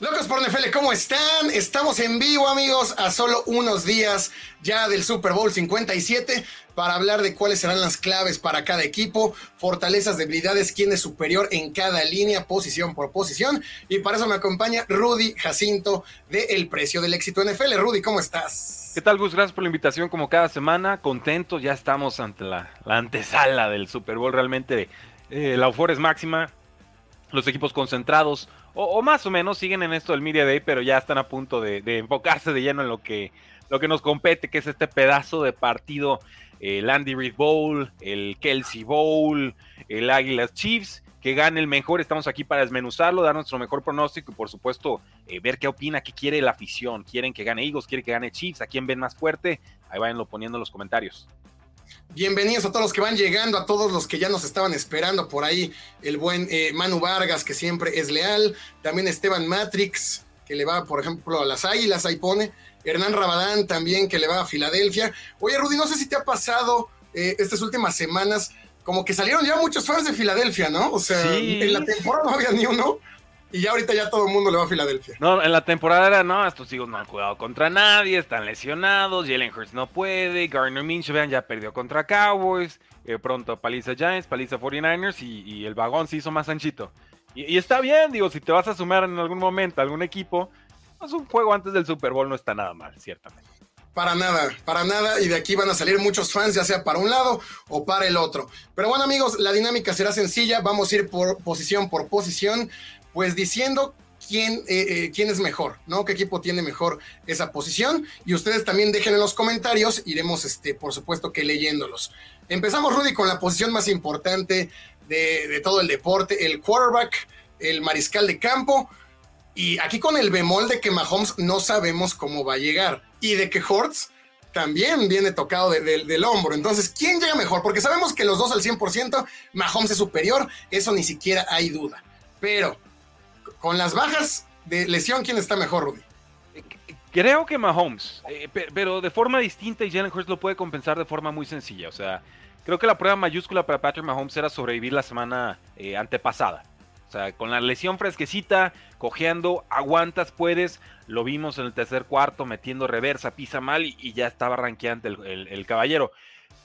Locos por NFL, ¿cómo están? Estamos en vivo, amigos, a solo unos días ya del Super Bowl 57 para hablar de cuáles serán las claves para cada equipo, fortalezas, debilidades, quién es superior en cada línea, posición por posición. Y para eso me acompaña Rudy Jacinto de El Precio del Éxito NFL. Rudy, ¿cómo estás? ¿Qué tal, Gus? Gracias por la invitación, como cada semana. Contentos, ya estamos ante la, antesala del Super Bowl. Realmente eh, la euforia es máxima, los equipos concentrados o, más o menos siguen en esto del Media Day, pero ya están a punto de, enfocarse de lleno en lo que, lo que nos compete, que es este pedazo de partido, el Andy Reid Bowl, el Kelsey Bowl, el Águilas Chiefs, que gane el mejor. Estamos aquí para desmenuzarlo, dar nuestro mejor pronóstico y por supuesto eh, ver qué opina, qué quiere la afición. ¿Quieren que gane Eagles? ¿Quieren que gane Chiefs? ¿A quién ven más fuerte? Ahí váyanlo poniendo en los comentarios. Bienvenidos a todos los que van llegando, a todos los que ya nos estaban esperando por ahí. El buen eh, Manu Vargas, que siempre es leal. También Esteban Matrix, que le va, por ejemplo, a las Águilas, ahí pone. Hernán Rabadán también, que le va a Filadelfia. Oye, Rudy, no sé si te ha pasado eh, estas últimas semanas, como que salieron ya muchos fans de Filadelfia, ¿no? O sea, en la temporada no había ni uno. Y ya ahorita ya todo el mundo le va a Filadelfia. No, en la temporada era, no, estos hijos no han jugado contra nadie, están lesionados, Jalen Hurts no puede, Garner Minshew, vean, ya perdió contra Cowboys, eh, pronto paliza Giants, paliza 49ers y, el vagón se hizo más anchito. Y, está bien, digo, si te vas a sumar en algún momento a algún equipo, pues un juego antes del Super Bowl no está nada mal, ciertamente. Para nada, para nada. Y de aquí van a salir muchos fans, ya sea para un lado o para el otro. Pero bueno, amigos, la dinámica será sencilla. Vamos a ir por posición por posición pues diciendo quién, eh, eh, quién es mejor, ¿no? ¿Qué equipo tiene mejor esa posición? Y ustedes también dejen en los comentarios, iremos, este, por supuesto que leyéndolos. Empezamos, Rudy, con la posición más importante de, todo el deporte, el quarterback, el mariscal de campo. Y aquí con el bemol de que Mahomes no sabemos cómo va a llegar. Y de que Hortz también viene tocado del hombro. Entonces, ¿quién llega mejor? Porque sabemos que los dos al 100%, Mahomes es superior, eso ni siquiera hay duda. Pero con las bajas de lesión, ¿quién está mejor, Rudy? Creo que Mahomes, eh, pero de forma distinta y Jalen Hurts lo puede compensar de forma muy sencilla. O sea, creo que la prueba mayúscula para Patrick Mahomes era sobrevivir la semana eh, antepasada. O sea, con la lesión fresquecita, cojeando, aguantas, puedes. Lo vimos en el tercer cuarto, metiendo reversa, pisa mal y, ya estaba ranqueante el, caballero.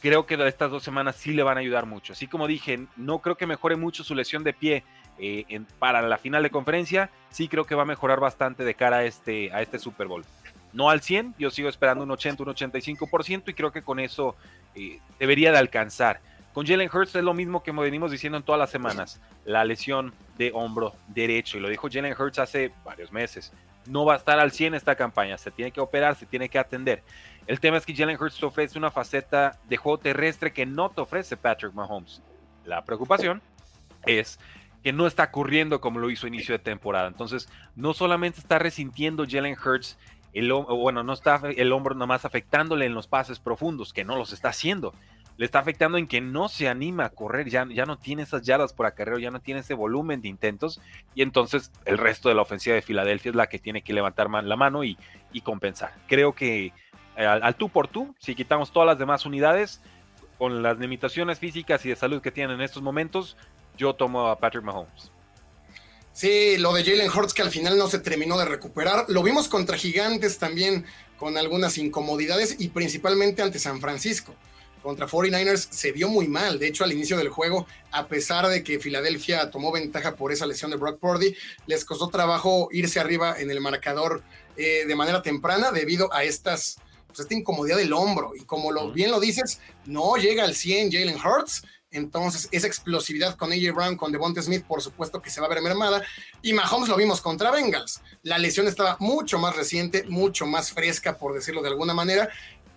Creo que estas dos semanas sí le van a ayudar mucho. Así como dije, no creo que mejore mucho su lesión de pie eh, para la final de conferencia, sí creo que va a mejorar bastante de cara a este, a este Super Bowl. No al 100, yo sigo esperando un 80, un 85% y creo que con eso eh, debería de alcanzar. Con Jalen Hurts es lo mismo que venimos diciendo en todas las semanas, la lesión de hombro derecho, y lo dijo Jalen Hurts hace varios meses. No va a estar al 100 esta campaña, se tiene que operar, se tiene que atender. El tema es que Jalen Hurts te ofrece una faceta de juego terrestre que no te ofrece Patrick Mahomes. La preocupación es que no está corriendo como lo hizo a inicio de temporada. Entonces, no solamente está resintiendo Jalen Hurts, el, bueno, no está el hombro nada más afectándole en los pases profundos, que no los está haciendo. Le está afectando en que no se anima a correr, ya, ya no tiene esas yardas por acarreo, ya no tiene ese volumen de intentos. Y entonces el resto de la ofensiva de Filadelfia es la que tiene que levantar la mano y, compensar. Creo que eh, al, al tú por tú, si quitamos todas las demás unidades, con las limitaciones físicas y de salud que tienen en estos momentos, yo tomo a Patrick Mahomes. Sí, lo de Jalen Hurts que al final no se terminó de recuperar. Lo vimos contra Gigantes también con algunas incomodidades y principalmente ante San Francisco. Contra 49ers se vio muy mal. De hecho, al inicio del juego, a pesar de que Filadelfia tomó ventaja por esa lesión de Brock Purdy, les costó trabajo irse arriba en el marcador eh, de manera temprana debido a estas, pues, esta incomodidad del hombro. Y como lo, bien lo dices, no llega al 100 Jalen Hurts entonces, esa explosividad con AJ Brown, con Devonta Smith, por supuesto que se va a ver mermada. Y Mahomes lo vimos contra Bengals. La lesión estaba mucho más reciente, mucho más fresca, por decirlo de alguna manera,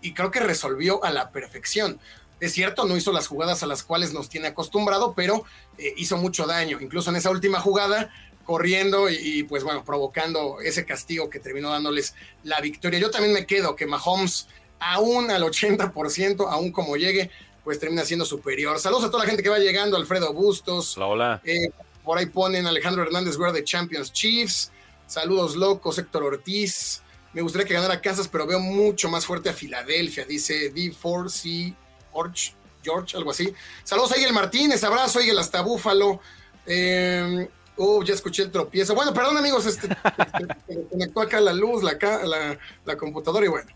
y creo que resolvió a la perfección. Es cierto, no hizo las jugadas a las cuales nos tiene acostumbrado, pero eh, hizo mucho daño. Incluso en esa última jugada, corriendo y, pues bueno, provocando ese castigo que terminó dándoles la victoria. Yo también me quedo que Mahomes, aún al 80%, aún como llegue, pues termina siendo superior. Saludos a toda la gente que va llegando, Alfredo Bustos. Hola, hola. Eh, por ahí ponen Alejandro Hernández Guerra de Champions Chiefs. Saludos locos, Héctor Ortiz. Me gustaría que ganara Kansas, pero veo mucho más fuerte a Filadelfia, dice D4C George, George, algo así. Saludos a Miguel Martínez, abrazo, Miguel hasta Búfalo. Eh, Oh, ya escuché el tropiezo. Bueno, perdón, amigos, este, este conectó acá la luz, la, la, computadora y bueno.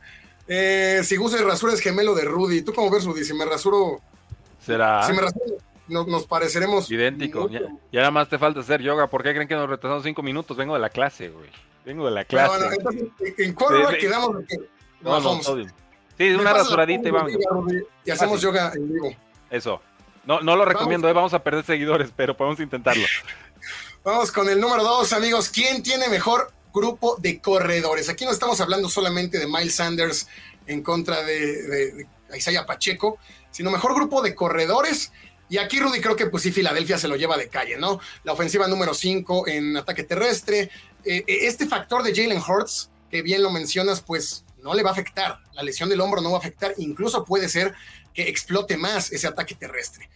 Eh, si gusta rasura es gemelo de Rudy. ¿Tú cómo ves, Rudy? Si me rasuro. ¿Será? Si me rasuro, nos pareceremos. Idéntico. Ya, nada más te falta hacer yoga. ¿Por qué creen que nos retrasamos cinco minutos? Vengo de la clase, güey. Vengo de la clase. entonces, ¿en cuál hora quedamos? No, no, sí, una rasuradita y vamos. Y hacemos yoga en vivo. Eso. No, no lo recomiendo, vamos. Eh, vamos a perder seguidores, pero podemos intentarlo. Vamos con el número dos, amigos. ¿Quién tiene mejor grupo de corredores? Aquí no estamos hablando solamente de Miles Sanders en contra de, Isaiah Pacheco, sino mejor grupo de corredores. Y aquí Rudy creo que pues sí, Filadelfia se lo lleva de calle, ¿no? La ofensiva número 5 en ataque terrestre. Eh, eh, este factor de Jalen Hurts, que bien lo mencionas, pues no le va a afectar. La lesión del hombro no va a afectar. Incluso puede ser que explote más ese ataque terrestre.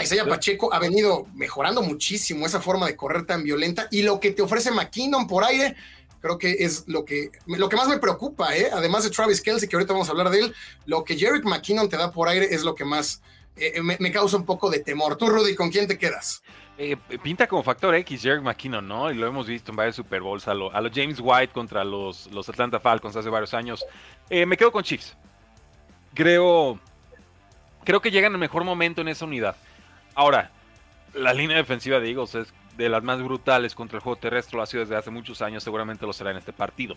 Isaiah Pacheco ha venido mejorando muchísimo esa forma de correr tan violenta y lo que te ofrece McKinnon por aire, creo que es lo que, lo que más me preocupa, ¿eh? además de Travis Kelsey, que ahorita vamos a hablar de él, lo que Jerick McKinnon te da por aire es lo que más eh, me, causa un poco de temor. Tú, Rudy, ¿con quién te quedas? Eh, pinta como factor X Jerick McKinnon, ¿no? Y lo hemos visto en varios Super Bowls, a los James White contra los, los Atlanta Falcons hace varios años. me quedo con Chiefs. Creo, creo que llega en el mejor momento en esa unidad. Ahora, la línea defensiva de Eagles es de las más brutales contra el juego terrestre, lo ha sido desde hace muchos años, seguramente lo será en este partido.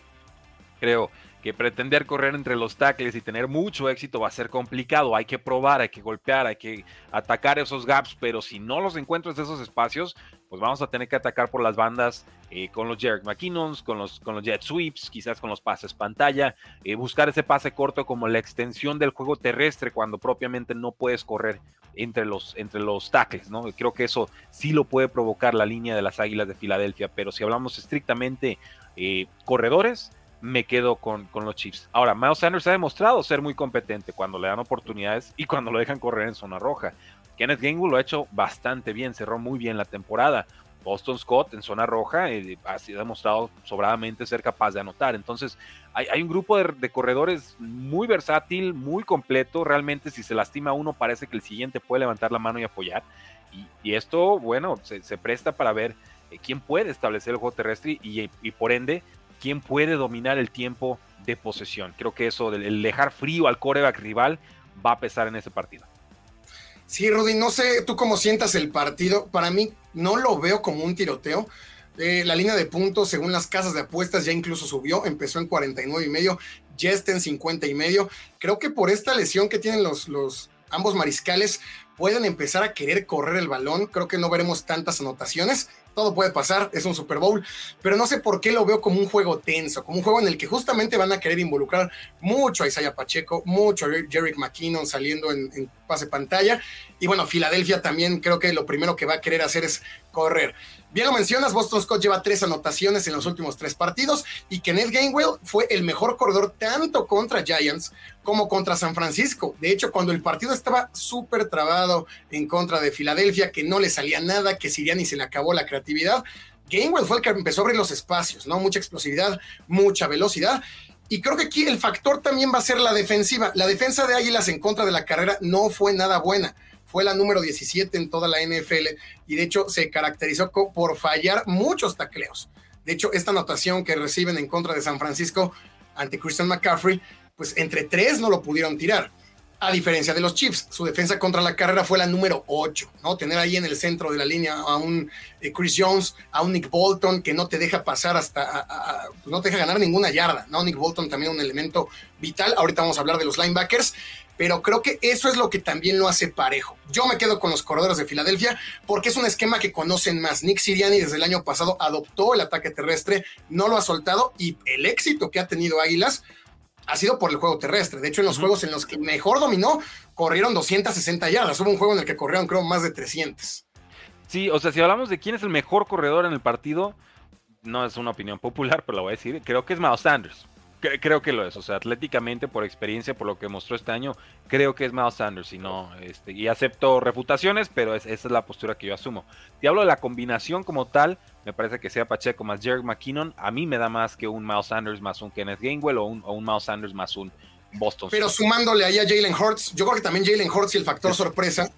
Creo que pretender correr entre los tackles y tener mucho éxito va a ser complicado. Hay que probar, hay que golpear, hay que atacar esos gaps, pero si no los encuentras de esos espacios, pues vamos a tener que atacar por las bandas eh, con los Jarek McKinnons, con los, con los jet sweeps, quizás con los pases pantalla, eh, buscar ese pase corto como la extensión del juego terrestre cuando propiamente no puedes correr entre los, entre los tackles, ¿no? Creo que eso sí lo puede provocar la línea de las Águilas de Filadelfia, pero si hablamos estrictamente eh, corredores, me quedo con, con, los Chiefs. Ahora, Miles Sanders ha demostrado ser muy competente cuando le dan oportunidades y cuando lo dejan correr en zona roja. Kenneth Gainwell lo ha hecho bastante bien, cerró muy bien la temporada. Boston Scott en zona roja eh, ha demostrado sobradamente ser capaz de anotar. Entonces, hay, un grupo de, corredores muy versátil, muy completo. Realmente, si se lastima uno, parece que el siguiente puede levantar la mano y apoyar. Y, esto, bueno, se, presta para ver eh, quién puede establecer el juego terrestre y, por ende, quién puede dominar el tiempo de posesión. Creo que eso, el dejar frío al coreback rival, va a pesar en ese partido. Sí, Rudy, no sé tú cómo sientas el partido. Para mí no lo veo como un tiroteo. Eh, la línea de puntos, según las casas de apuestas, ya incluso subió, empezó en 49 y medio, ya está en 50 y medio. Creo que por esta lesión que tienen los, los ambos mariscales, pueden empezar a querer correr el balón. Creo que no veremos tantas anotaciones todo puede pasar, es un Super Bowl, pero no sé por qué lo veo como un juego tenso, como un juego en el que justamente van a querer involucrar mucho a Isaiah Pacheco, mucho a Jerick McKinnon saliendo en, pase pantalla, y bueno, Filadelfia también creo que lo primero que va a querer hacer es correr. Bien lo mencionas, Boston Scott lleva tres anotaciones en los últimos tres partidos y Kenneth Gainwell fue el mejor corredor tanto contra Giants como contra San Francisco. De hecho, cuando el partido estaba súper trabado en contra de Filadelfia, que no le salía nada, que Siriani se le acabó la creatividad, Gainwell fue el que empezó a abrir los espacios, ¿no? Mucha explosividad, mucha velocidad. Y creo que aquí el factor también va a ser la defensiva. La defensa de Águilas en contra de la carrera no fue nada buena fue la número 17 en toda la NFL y de hecho se caracterizó por fallar muchos tacleos. De hecho, esta anotación que reciben en contra de San Francisco ante Christian McCaffrey, pues entre tres no lo pudieron tirar. A diferencia de los Chiefs, su defensa contra la carrera fue la número 8, ¿no? Tener ahí en el centro de la línea a un eh, Chris Jones, a un Nick Bolton que no te deja pasar hasta, pues no te deja ganar ninguna yarda, ¿no? Nick Bolton también un elemento vital. Ahorita vamos a hablar de los linebackers pero creo que eso es lo que también lo hace parejo. Yo me quedo con los corredores de Filadelfia porque es un esquema que conocen más. Nick Siriani desde el año pasado adoptó el ataque terrestre, no lo ha soltado y el éxito que ha tenido Águilas ha sido por el juego terrestre. De hecho, en los juegos en los que mejor dominó, corrieron 260 yardas. Hubo un juego en el que corrieron, creo, más de 300. Sí, o sea, si hablamos de quién es el mejor corredor en el partido, no es una opinión popular, pero lo voy a decir, creo que es Miles Sanders. Creo que lo es, o sea, atléticamente, por experiencia, por lo que mostró este año, creo que es Miles Sanders y no, este, y acepto refutaciones, pero esa es la postura que yo asumo. Si hablo de la combinación como tal, me parece que sea Pacheco más Jerry McKinnon, a mí me da más que un Miles Sanders más un Kenneth Gainwell o un, o un Miles Sanders más un Boston. Pero sumándole ahí a Jalen Hurts, yo creo que también Jalen Hurts y el factor sorpresa.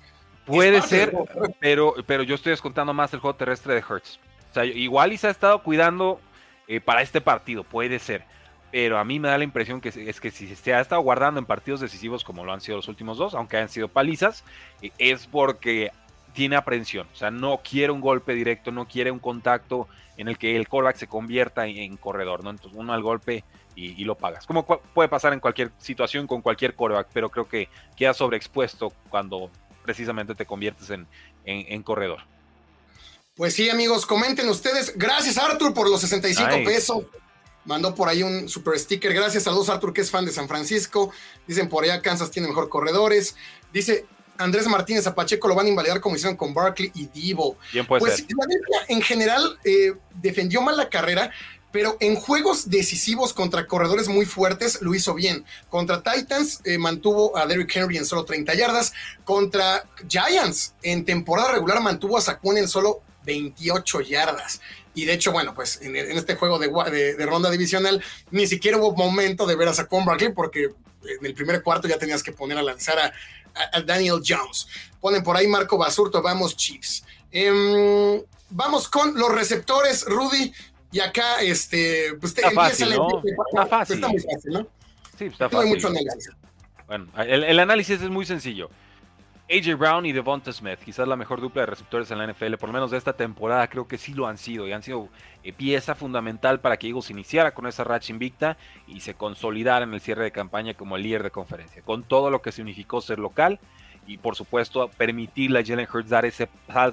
Puede ser, pero, pero yo estoy descontando más el juego terrestre de Hurts. O sea, igual y se ha estado cuidando eh, para este partido, puede ser pero a mí me da la impresión que es que si se ha estado guardando en partidos decisivos como lo han sido los últimos dos, aunque hayan sido palizas, eh, es porque tiene aprensión, o sea, no quiere un golpe directo, no quiere un contacto en el que el callback se convierta en, corredor, ¿no? Entonces uno al golpe y, lo pagas. Como puede pasar en cualquier situación con cualquier callback, pero creo que queda sobreexpuesto cuando precisamente te conviertes en, en, corredor. Pues sí, amigos, comenten ustedes. Gracias, Arthur, por los 65 pesos mandó por ahí un super sticker. Gracias, saludos Arthur, que es fan de San Francisco. Dicen por allá Kansas tiene mejor corredores. Dice Andrés Martínez a Pacheco lo van a invalidar como hicieron con Barkley y Divo. Bien puede pues en general eh, defendió mal la carrera, pero en juegos decisivos contra corredores muy fuertes lo hizo bien. Contra Titans eh, mantuvo a Derrick Henry en solo 30 yardas. Contra Giants en temporada regular mantuvo a Saquon en solo 28 yardas. Y de hecho, bueno, pues en, este juego de, ronda divisional ni siquiera hubo momento de ver a Saquon Barkley porque en el primer cuarto ya tenías que poner a lanzar a, Daniel Jones. Ponen por ahí Marco Basurto, vamos Chiefs. Em, vamos con los receptores, Rudy. Y acá, este, pues está fácil, ¿no? Está fácil. Está muy fácil, ¿no? Sí, está fácil. No hay mucho análisis. Bueno, el análisis es muy sencillo. AJ Brown y Devonta Smith, quizás la mejor dupla de receptores en la NFL, por lo menos de esta temporada, creo que sí lo han sido y han sido eh, pieza fundamental para que Eagles iniciara con esa racha invicta y se consolidara en el cierre de campaña como el líder de conferencia, con todo lo que significó ser local y por supuesto permitirle a Jalen Hurts dar ese,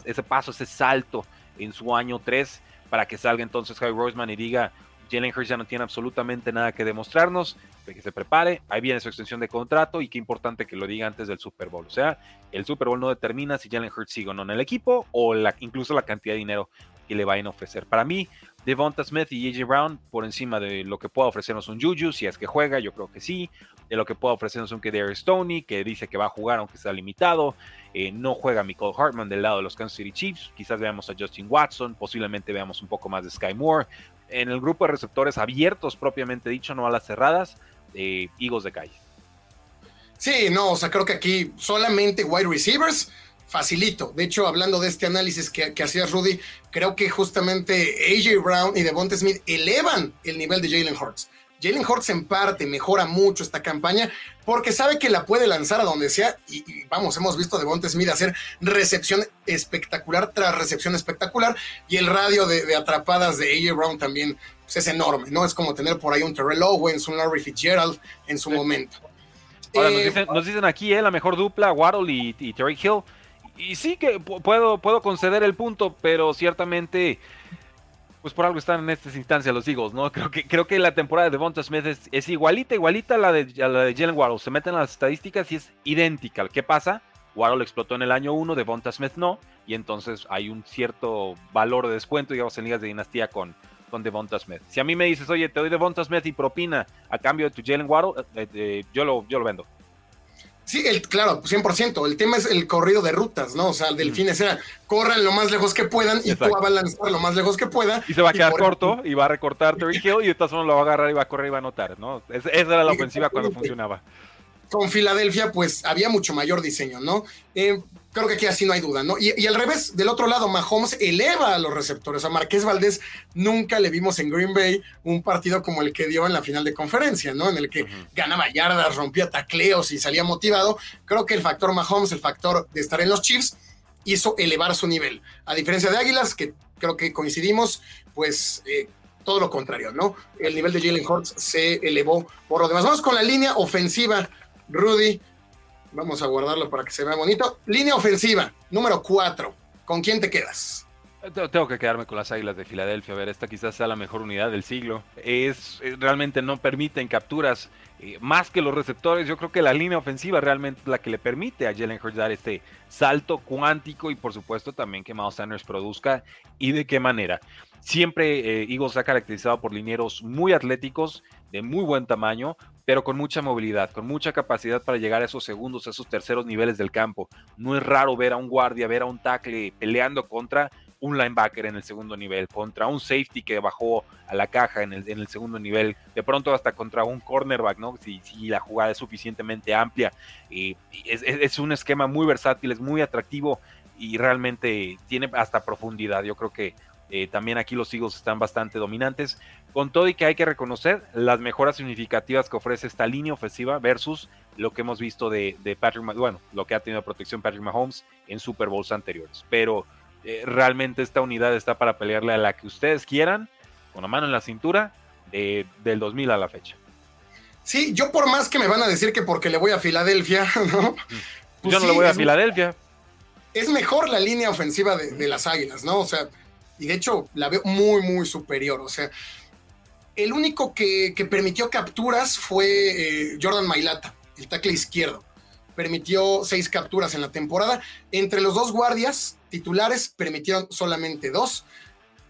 ese paso, ese salto en su año 3 para que salga entonces Javi Roseman y diga, Jalen Hurts ya no tiene absolutamente nada que demostrarnos, de que se prepare, ahí viene su extensión de contrato y qué importante que lo diga antes del Super Bowl. O sea, el Super Bowl no determina si Jalen Hurts sigue o no en el equipo o la, incluso la cantidad de dinero que le vayan a ofrecer. Para mí, Devonta Smith y AJ Brown por encima de lo que pueda ofrecernos un Juju, si es que juega, yo creo que sí. De lo que pueda ofrecernos un Kedar Stoney, que dice que va a jugar aunque está limitado. Eh, no juega Michael Hartman del lado de los Kansas City Chiefs. Quizás veamos a Justin Watson, posiblemente veamos un poco más de Sky Moore en el grupo de receptores abiertos, propiamente dicho, no a las cerradas, de Eagles de calle. Sí, no, o sea, creo que aquí solamente wide receivers, facilito. De hecho, hablando de este análisis que, que hacías, Rudy, creo que justamente AJ Brown y Devonta Smith elevan el nivel de Jalen Hurts. Jalen Hurts en parte mejora mucho esta campaña porque sabe que la puede lanzar a donde sea y, vamos, hemos visto a Devonta Smith hacer recepción espectacular tras recepción espectacular y el radio de, atrapadas de AJ Brown también pues, es enorme, ¿no? Es como tener por ahí un Terrell Owens, un Larry Fitzgerald en su momento. Eh, nos, dicen, aquí eh, la mejor dupla, Waddle y, y Terry Hill. Y sí que puedo, puedo conceder el punto, pero ciertamente pues por algo están en estas instancias los Eagles, ¿no? Creo que, creo que la temporada de Devonta Smith es, igualita, igualita a la de, la de Jalen Waddle. Se meten las estadísticas y es idéntica. ¿Qué pasa? Waddle explotó en el año 1, Devonta Smith no, y entonces hay un cierto valor de descuento, digamos, en ligas de dinastía con, con Devonta Smith. Si a mí me dices, oye, te doy Devonta Smith y propina a cambio de tu Jalen Waddle, eh, eh, yo, lo, yo lo vendo. Sí, el, claro, 100%. El tema es el corrido de rutas, ¿no? O sea, el delfín era corran lo más lejos que puedan y tú a lanzar lo más lejos que pueda. Y se va a quedar corto y va a recortar Terry Hill y de todas formas lo va a agarrar y va a correr y va a anotar, ¿no? esa era la ofensiva cuando funcionaba. Con Filadelfia, pues había mucho mayor diseño, ¿no? Eh, Creo que aquí así no hay duda, ¿no? Y, al revés, del otro lado, Mahomes eleva a los receptores. A Marqués Valdés nunca le vimos en Green Bay un partido como el que dio en la final de conferencia, ¿no? En el que ganaba yardas, rompía tacleos y salía motivado. Creo que el factor Mahomes, el factor de estar en los Chiefs, hizo elevar su nivel. A diferencia de Águilas, que creo que coincidimos, pues eh, todo lo contrario, ¿no? El nivel de Jalen Hurts se elevó por lo demás. Vamos con la línea ofensiva, Rudy. Vamos a guardarlo para que se vea bonito. Línea ofensiva, número 4. ¿Con quién te quedas? Tengo que quedarme con las Águilas de Filadelfia. A ver, esta quizás sea la mejor unidad del siglo. Es, realmente no permiten capturas eh, más que los receptores. Yo creo que la línea ofensiva realmente es la que le permite a Jalen Hurts dar este salto cuántico y por supuesto también que Miles Sanders produzca y de qué manera. Siempre eh, Eagles se ha caracterizado por linieros muy atléticos, de muy buen tamaño, pero con mucha movilidad, con mucha capacidad para llegar a esos segundos, a esos terceros niveles del campo. No es raro ver a un guardia, ver a un tackle peleando contra un linebacker en el segundo nivel, contra un safety que bajó a la caja en el, en el segundo nivel, de pronto hasta contra un cornerback, ¿no? Si, la jugada es suficientemente amplia. es, es, un esquema muy versátil, es muy atractivo y realmente tiene hasta profundidad. Yo creo que eh, también aquí los Eagles están bastante dominantes. Con todo y que hay que reconocer las mejoras significativas que ofrece esta línea ofensiva versus lo que hemos visto de, de Patrick, bueno, lo que ha tenido protección Patrick Mahomes en Super Bowls anteriores. Pero eh, realmente esta unidad está para pelearle a la que ustedes quieran, con la mano en la cintura, del 2000 a la fecha. Sí, yo por más que me van a decir que porque le voy a Filadelfia, ¿no? Pues yo no le voy a Filadelfia. Es mejor la línea ofensiva de, las Águilas, ¿no? O sea, y de hecho la veo muy, muy superior. O sea, el único que, permitió capturas fue eh, Jordan Mailata, el tackle izquierdo permitió seis capturas en la temporada. Entre los dos guardias titulares permitieron solamente dos.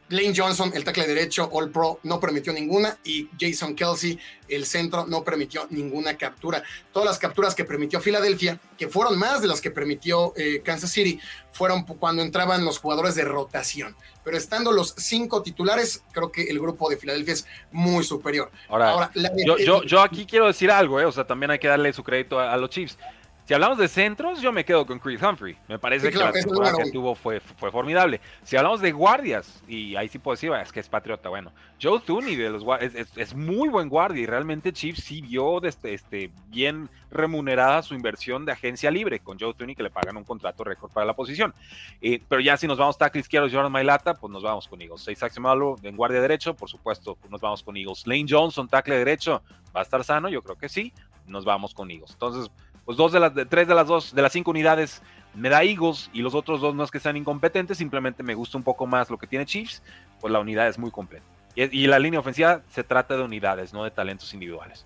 Lane Johnson, el tackle derecho, All Pro, no permitió ninguna y Jason Kelsey, el centro, no permitió ninguna captura. Todas las capturas que permitió Filadelfia, que fueron más de las que permitió eh, Kansas City, fueron cuando entraban los jugadores de rotación. Pero estando los cinco titulares, creo que el grupo de Filadelfia es muy superior. Ahora, yo, aquí quiero decir algo, eh, o sea, también hay que darle su crédito a los Chiefs. Si hablamos de centros, yo me quedo con Chris Humphrey. Me parece que la temporada que tuvo fue, fue formidable. Si hablamos de guardias, y ahí sí puedo decir, es que es patriota, bueno, Joe Tooney de los es, es, muy buen guardia y realmente Chiefs sí vio este, este, bien remunerada su inversión de agencia libre con Joe Tooney que le pagan un contrato récord para la posición. Eh, pero ya si nos vamos tackle izquierdo, Jordan Mailata, pues nos vamos con Eagles. Seis Malo en guardia derecho, por supuesto, pues nos vamos con Eagles. Lane Johnson, tackle derecho, va a estar sano, yo creo que sí, nos vamos con Eagles. Entonces, pues dos de las, tres de las dos, de las cinco unidades me da Eagles y los otros dos no es que sean incompetentes, simplemente me gusta un poco más lo que tiene Chiefs, pues la unidad es muy completa. Y, la línea ofensiva se trata de unidades, no de talentos individuales.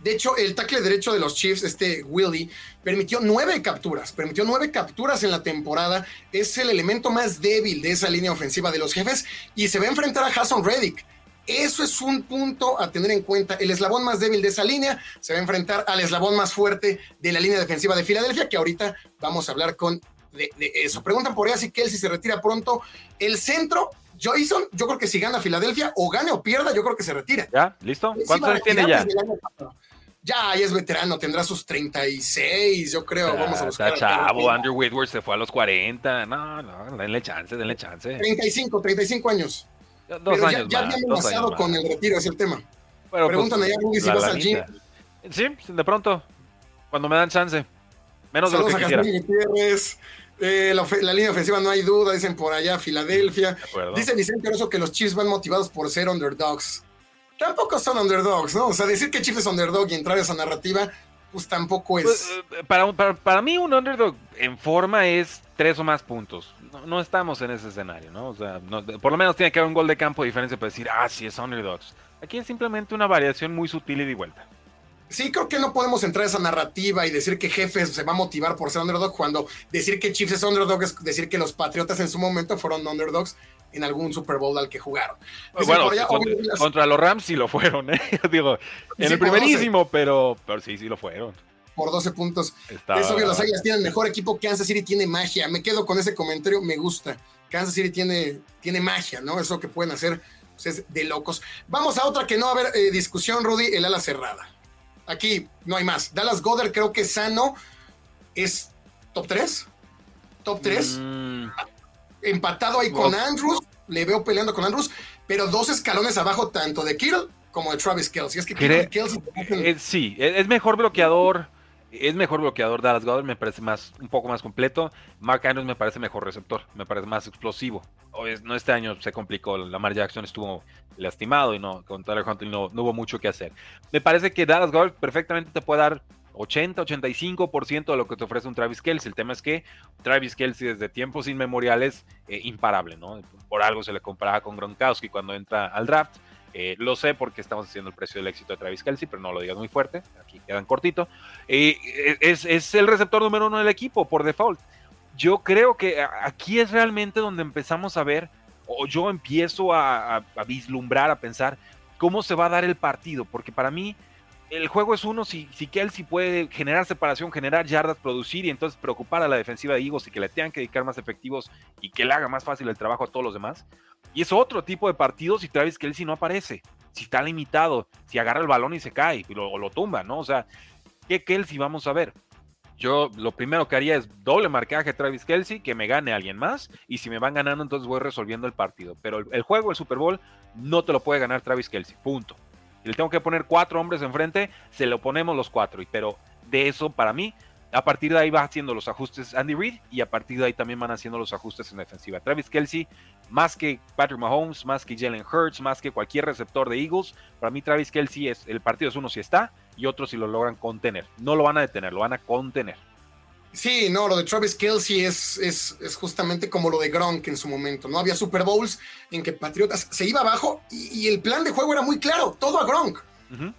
De hecho, el tackle derecho de los Chiefs, este Willie, permitió nueve capturas, permitió nueve capturas en la temporada. Es el elemento más débil de esa línea ofensiva de los jefes y se va a enfrentar a Hassan Reddick eso es un punto a tener en cuenta. El eslabón más débil de esa línea se va a enfrentar al eslabón más fuerte de la línea defensiva de Filadelfia, que ahorita vamos a hablar con de, eso. Preguntan por ahí si Kelsey se retira pronto. El centro, Jason, yo creo que si gana Filadelfia, o gane o pierda, yo creo que se retira. ¿Ya? ¿Listo? ¿Cuántos años tiene ya? Ya, ya es veterano, tendrá sus 36, yo creo. Vamos a buscar. Está chavo, Andrew Whitworth se fue a los 40. No, no, denle chance, denle chance. 35, 35 años. Dos años ya, más. Ya con el retiro, es el tema. Bueno, Preguntan pues, allá, si vas al gym. Sí, de pronto, cuando me dan chance. Menos de lo que quisiera. Eh, la, línea ofensiva no hay duda, dicen por allá Filadelfia. Dice Vicente Oroso que los Chiefs van motivados por ser underdogs. Tampoco son underdogs, ¿no? O sea, decir que Chiefs es underdog y entrar a esa narrativa, pues tampoco es. Pues, eh, para, para, para, mí, un underdog en forma es tres o más puntos no, estamos en ese escenario, ¿no? O sea, por lo menos tiene que haber un gol de campo de diferencia para decir, ah, sí, es underdogs. Aquí es simplemente una variación muy sutil y de vuelta. Sí, creo que no podemos entrar a esa narrativa y decir que Jefes se va a motivar por ser underdog cuando decir que Chiefs es underdog es decir que los Patriotas en su momento fueron underdogs en algún Super Bowl al que jugaron. bueno, contra, los Rams sí lo fueron, ¿eh? Digo, en el primerísimo, pero, pero sí, sí lo fueron por 12 puntos. es obvio, las Águilas tienen el mejor equipo. Kansas City tiene magia. Me quedo con ese comentario, me gusta. Kansas City tiene, tiene magia, ¿no? Eso que pueden hacer pues, es de locos. Vamos a otra que no va a haber eh, discusión, Rudy, el ala cerrada. Aquí no hay más. Dallas Goddard creo que sano es top 3. Top 3. Mm. Empatado ahí con Andrews. Le veo peleando con Andrews, pero dos escalones abajo tanto de Kittle como de Travis Kelsey. Es que Kelsey... Eh, sí, es mejor bloqueador es mejor bloqueador Dallas Goddard, me parece más un poco más completo. Mark Andrews me parece mejor receptor, me parece más explosivo. no este año se complicó, Lamar Jackson estuvo lastimado y no con Tyler Huntley no, hubo mucho que hacer. Me parece que Dallas Goddard perfectamente te puede dar 80-85% de lo que te ofrece un Travis Kelsey. El tema es que Travis Kelsey desde tiempos inmemoriales, eh, imparable, ¿no? Por algo se le comparaba con Gronkowski cuando entra al draft. Eh, lo sé porque estamos haciendo el precio del éxito de Travis Kelsey, pero no lo digas muy fuerte, aquí quedan cortito. Eh, es, es, el receptor número uno del equipo por default. Yo creo que aquí es realmente donde empezamos a ver, o yo empiezo a, a vislumbrar, a pensar cómo se va a dar el partido, porque para mí el juego es uno si, si Kelsey puede generar separación, generar yardas, producir y entonces preocupar a la defensiva de Eagles y que le tengan que dedicar más efectivos y que le haga más fácil el trabajo a todos los demás. Y es otro tipo de partido si Travis Kelsey no aparece, si está limitado, si agarra el balón y se cae lo, lo tumba, ¿no? O sea, ¿qué Kelsey vamos a ver? Yo lo primero que haría es doble marcaje a Travis Kelsey, que me gane alguien más, y si me van ganando, entonces voy resolviendo el partido. Pero el, el juego, el Super Bowl, no te lo puede ganar Travis Kelsey, punto le tengo que poner cuatro hombres enfrente, se lo ponemos los cuatro. Pero de eso, para mí, a partir de ahí va haciendo los ajustes Andy Reid y a partir de ahí también van haciendo los ajustes en defensiva. Travis Kelsey, más que Patrick Mahomes, más que Jalen Hurts, más que cualquier receptor de Eagles, para mí Travis Kelsey es el partido es uno si está y otro si lo logran contener. No lo van a detener, lo van a contener. Sí, no, lo de Travis Kelsey es, es, es, justamente como lo de Gronk en su momento, ¿no? Había Super Bowls en que Patriotas se iba abajo y, el plan de juego era muy claro, todo a Gronk.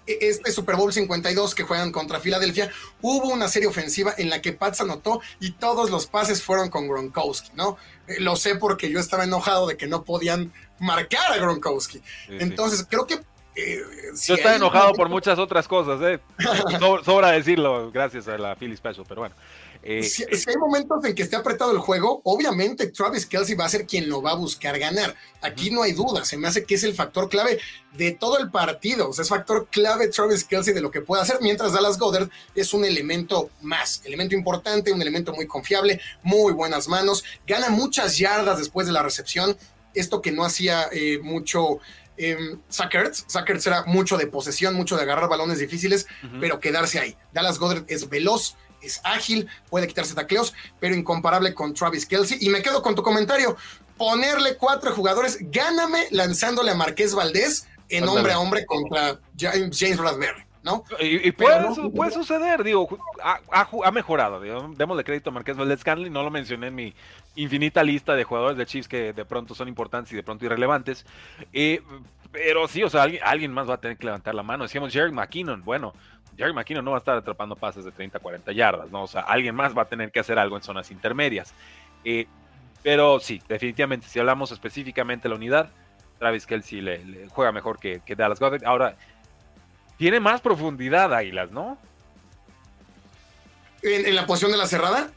E, Este Super Bowl 52 que juegan contra Filadelfia, hubo una serie ofensiva en la que Pats anotó y todos los pases fueron con Gronkowski, ¿no? Eh, lo sé porque yo estaba enojado de que no podían marcar a Gronkowski. Entonces, creo que eh, Yo estaba enojado por muchas otras cosas, ¿eh? sobra decirlo, gracias a la Philly Special, pero bueno. Eh, si, hay momentos en que esté apretado el juego, obviamente Travis Kelsey va a ser quien lo va a buscar ganar. Aquí no hay duda, se me hace que es el factor clave de todo el partido. O sea, es factor clave Travis Kelsey de lo que puede hacer, mientras Dallas Goddard es un elemento más, elemento importante, un elemento muy confiable, muy buenas manos, gana muchas yardas después de la recepción. Esto que no hacía eh, mucho eh, Sackers. era mucho de posesión, mucho de agarrar balones difíciles, pero quedarse ahí. Dallas Goddard es veloz, es ágil, puede quitarse tacleos, pero incomparable con Travis Kelsey. Y me quedo con tu comentario. Ponerle cuatro jugadores, gáname lanzándole a Marqués Valdés en hombre a hombre contra James Bradbury. ¿No? Y, puede, suceder, digo, ha, mejorado, démosle crédito a Marqués Valdés Canley, no lo mencioné en mi infinita lista de jugadores de Chiefs que de pronto son importantes y de pronto irrelevantes, eh, pero sí, o sea, alguien, alguien, más va a tener que levantar la mano, decíamos Jerry McKinnon, bueno, Jerry McKinnon no va a estar atrapando pases de 30 a 40 yardas, ¿no? O sea, alguien más va a tener que hacer algo en zonas intermedias. Eh, pero sí, definitivamente, si hablamos específicamente de la unidad, Travis Kelsey le, juega mejor que, Dallas Goddard. Ahora, tiene más profundidad Águilas, ¿no? ¿En, la posición de la cerrada?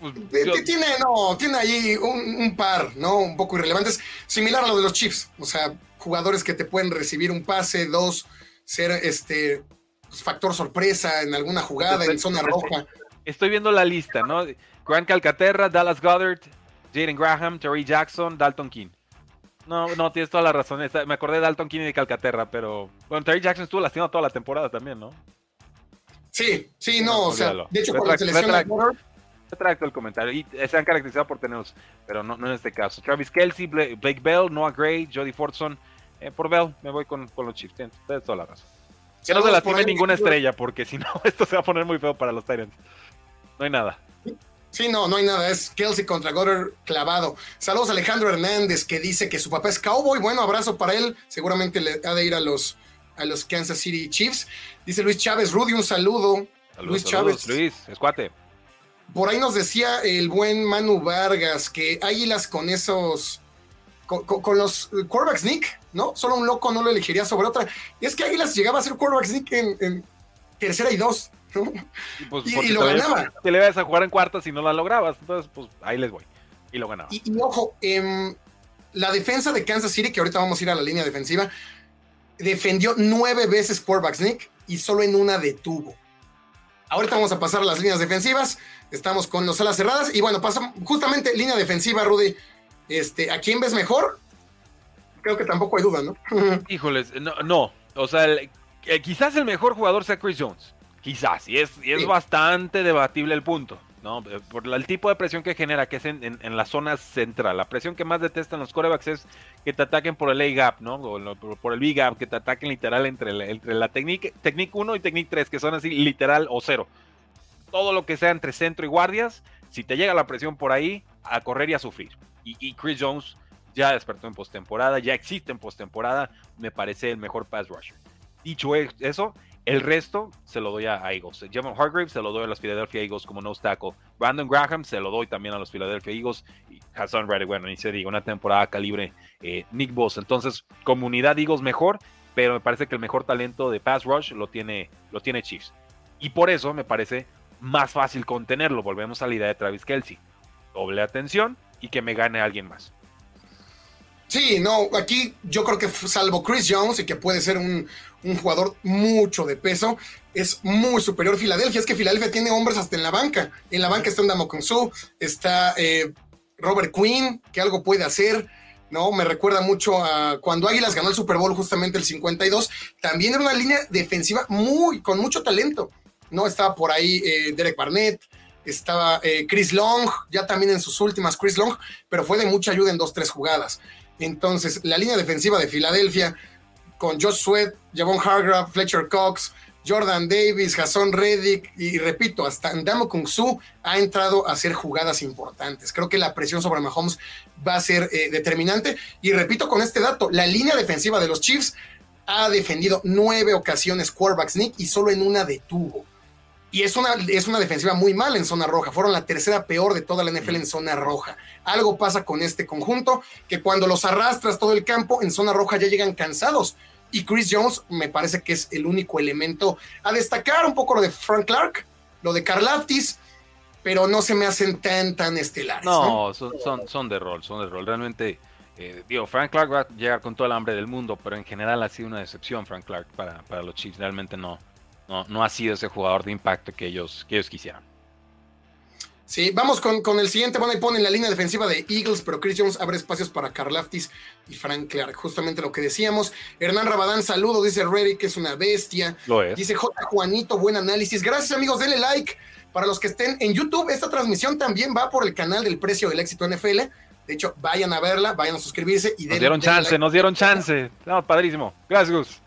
Pues, eh, tiene, no, tiene ahí un, un, par, ¿no? Un poco irrelevantes, similar a lo de los Chiefs. O sea, jugadores que te pueden recibir un pase, dos, ser este pues, factor sorpresa en alguna jugada en zona roja. Estoy viendo la lista, ¿no? Grant Calcaterra, Dallas Goddard, Jaden Graham, Terry Jackson, Dalton King. No, no, tienes toda la razón. Me acordé de Dalton King y de Calcaterra, pero. Bueno, Terry Jackson estuvo lastimado toda la temporada también, ¿no? Sí, sí, no, o sea, de hecho, cuando se lesiona Retracto el comentario. Y se han caracterizado por tenerlos, pero no, en este caso. Travis Kelsey, Blake Bell, Noah Gray, Jody Fordson. Eh, por Bell, me voy con, con los Chiefs. Tienes toda la razón. Que no se lastime ninguna estrella, porque si no, esto se va a poner muy feo para los Tyrants. No hay nada. Sí, no, no hay nada. Es Kelsey contra Goddard clavado. Saludos a Alejandro Hernández que dice que su papá es cowboy. Bueno, abrazo para él. Seguramente le ha de ir a los, a los Kansas City Chiefs. Dice Luis Chávez, Rudy, un saludo. Luis Chávez. Luis, escuate. Por ahí nos decía el buen Manu Vargas que Águilas con esos con, los quarterbacks Nick, ¿no? Solo un loco no lo elegiría sobre otra. Es que Águilas llegaba a ser quarterbacks Nick en, tercera y dos. Y, pues, lo ganaba. Te le ibas a jugar en cuartas y no la lograbas. Entonces, pues ahí les voy. Y lo ganaba. Y, ojo, em, la defensa de Kansas City, que ahorita vamos a ir a la línea defensiva, defendió nueve veces quarterbacks Nick y solo en una detuvo. Ahorita vamos a pasar a las líneas defensivas. Estamos con los alas cerradas. Y bueno, pasamos justamente línea defensiva, Rudy. Este, ¿A quién ves mejor? Creo que tampoco hay duda, ¿no? Híjoles, no, no. O sea, quizás el mejor jugador sea Chris Jones. Quizás, y es, es bastante debatible el punto. ¿no? Eh, por el tipo de presión que genera, que es en, la zona central. La presión que más detestan los corebacks es que te ataquen por el A-gap, ¿no? O por el B-gap, que te ataquen literal entre la, entre la Technique, 1 y Technique 3, que son así literal o cero. Todo lo que sea entre centro y guardias, si te llega la presión por ahí, a correr y a sufrir. Y, Chris Jones ya despertó en postemporada, ya existe en postemporada, me parece el mejor pass rusher. Dicho eso, el resto se lo doy a Eagles. Javon Hargrave se lo doy a los Philadelphia Eagles como no tackle. Brandon Graham se lo doy también a los Philadelphia Eagles. Y Hassan Reddick, bueno, ni se diga, una temporada calibre eh, Nick Boss. Entonces, comunidad Eagles mejor, pero me parece que el mejor talento de pass rush lo tiene, lo tiene Chiefs. Y por eso me parece más fácil contenerlo. Volvemos a la idea de Travis Kelsey. Doble atención y que me gane alguien más. Sí, no, aquí yo creo que salvo Chris Jones y que puede ser un, jugador mucho de peso, es muy superior Filadelfia. Es que Filadelfia tiene hombres hasta en la banca. En la banca está Ndamo está eh, Robert Quinn, que algo puede hacer. ¿no? Me recuerda mucho a cuando Águilas ganó el Super Bowl justamente el 52. También era una línea defensiva muy, con mucho talento, ¿no? Estaba por ahí eh, Derek Barnett, estaba eh, Chris Long, ya también en sus últimas Chris Long, pero fue de mucha ayuda en dos, tres jugadas. Entonces, la línea defensiva de Filadelfia, con Josh Sweat, Javon Hargrave, Fletcher Cox, Jordan Davis, Jason Reddick y, repito, hasta Ndamo Kung Su ha entrado a hacer jugadas importantes. Creo que la presión sobre Mahomes va a ser eh, determinante. Y repito con este dato, la línea defensiva de los Chiefs ha defendido nueve ocasiones quarterback sneak y solo en una detuvo. Y es una, es una defensiva muy mala en zona roja. Fueron la tercera peor de toda la NFL en zona roja. Algo pasa con este conjunto, que cuando los arrastras todo el campo, en zona roja ya llegan cansados. Y Chris Jones me parece que es el único elemento a destacar. Un poco lo de Frank Clark, lo de Carl Aftis, pero no se me hacen tan, tan estelares. No, Son, son, son, de rol, son de rol. Realmente, eh, digo, Frank Clark va a llegar con todo el hambre del mundo, pero en general ha sido una decepción Frank Clark para, para los Chiefs. Realmente no no, ha sido ese jugador de impacto que ellos, que ellos quisieran. Sí, vamos con, con, el siguiente. Bueno, ahí ponen la línea defensiva de Eagles, pero Chris Jones abre espacios para Karlaftis y Frank Clark. Justamente lo que decíamos. Hernán Rabadán, saludos, dice Reddy, que es una bestia. Lo es. Dice J. Juanito, buen análisis. Gracias, amigos, denle like. Para los que estén en YouTube, esta transmisión también va por el canal del precio del éxito NFL. De hecho, vayan a verla, vayan a suscribirse y Nos dieron chance, nos dieron chance. No, padrísimo. Gracias, Gus.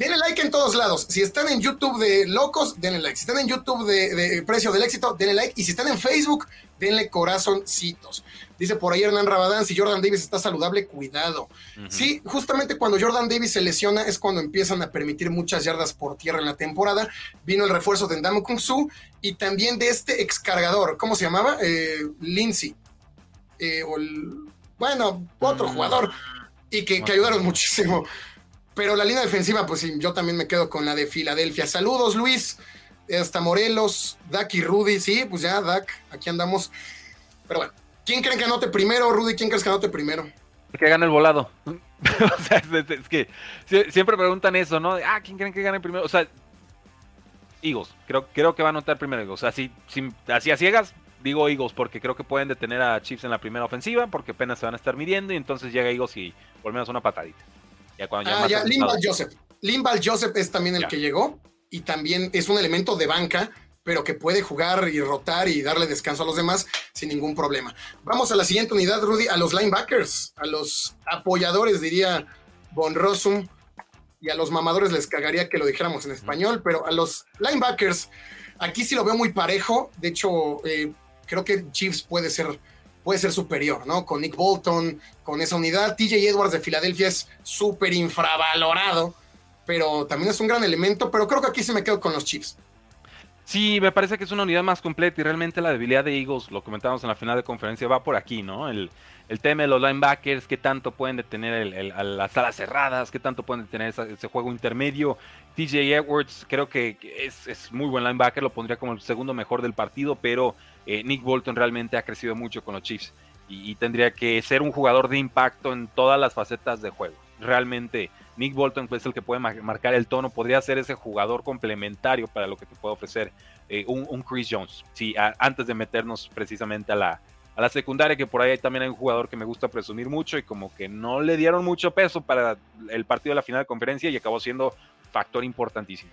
Denle like en todos lados. Si están en YouTube de locos, denle like. Si están en YouTube de, Precio del Éxito, denle like. Y si están en Facebook, denle corazoncitos. Dice por ahí Hernán Rabadán, si Jordan Davis está saludable, cuidado. Sí, justamente cuando Jordan Davis se lesiona es cuando empiezan a permitir muchas yardas por tierra en la temporada. Vino el refuerzo de Ndamo Kung Su y también de este excargador, ¿cómo se llamaba? Eh, Lindsay. Eh, bueno, otro mm. jugador. Y que, que ayudaron muchísimo. Pero la línea defensiva, pues sí, yo también me quedo con la de Filadelfia. Saludos, Luis. Hasta Morelos, Dak y Rudy. Sí, pues ya, Dak, aquí andamos. Pero bueno, ¿quién creen que anote primero, Rudy? ¿Quién crees que anote primero? Que gane el volado. o sea, es, que siempre preguntan eso, ¿no? Ah, ¿quién creen que gane primero? O sea, Eagles. Creo, creo que va a anotar primero O sea, si, así a ciegas, digo Eagles porque creo que pueden detener a Chiefs en la primera ofensiva porque apenas se van a estar midiendo y entonces llega Eagles y por menos una patadita ah, ya, Limbal Joseph. Limbal Joseph es también el que llegó y también es un elemento de banca, pero que puede jugar y rotar y darle descanso a los demás sin ningún problema. Vamos a la siguiente unidad, Rudy, a los linebackers, a los apoyadores, diría Von Rossum, y a los mamadores les cagaría que lo dijéramos en español, pero a los linebackers, aquí sí lo veo muy parejo. De hecho, eh, creo que Chiefs puede ser puede ser superior, ¿no? Con Nick Bolton, con esa unidad. TJ Edwards de Filadelfia es súper infravalorado, pero también es un gran elemento, pero creo que aquí se me quedo con los Chiefs. Sí, me parece que es una unidad más completa y realmente la debilidad de Eagles, lo comentamos en la final de conferencia, va por aquí, ¿no? El, tema de los linebackers, qué tanto pueden detener las alas cerradas, qué tanto pueden detener ese, juego intermedio. TJ Edwards creo que es, muy buen linebacker, lo pondría como el segundo mejor del partido, pero eh, Nick Bolton realmente ha crecido mucho con los Chiefs y, tendría que ser un jugador de impacto en todas las facetas de juego. Realmente Nick Bolton es el que puede marcar el tono, podría ser ese jugador complementario para lo que te puede ofrecer eh, un, Chris Jones. Sí, antes de meternos precisamente a la, a la secundaria, que por ahí también hay un jugador que me gusta presumir mucho y como que no le dieron mucho peso para el partido de la final de conferencia y acabó siendo factor importantísimo.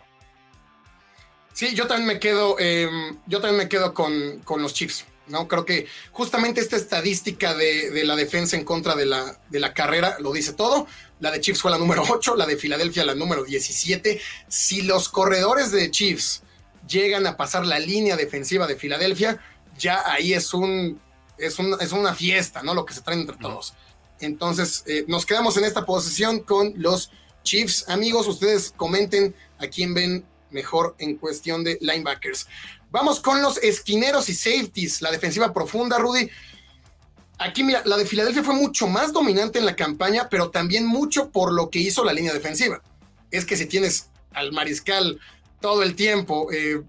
Sí, yo también me quedo, em, yo también me quedo con, con, los Chiefs. ¿no? Creo que justamente esta estadística de, de, la defensa en contra de la, de la carrera lo dice todo. La de Chiefs fue la número 8, la de Filadelfia la número 17. Si los corredores de Chiefs llegan a pasar la línea defensiva de Filadelfia, ya ahí es un, es, un, es una fiesta, ¿no? Lo que se traen entre todos. Entonces, eh, nos quedamos en esta posición con los Chiefs. Amigos, ustedes comenten a quién ven mejor en cuestión de linebackers. Vamos con los esquineros y safeties, la defensiva profunda, Rudy. Aquí, mira, la de Filadelfia fue mucho más dominante en la campaña, pero también mucho por lo que hizo la línea defensiva. Es que si tienes al mariscal todo el tiempo eh,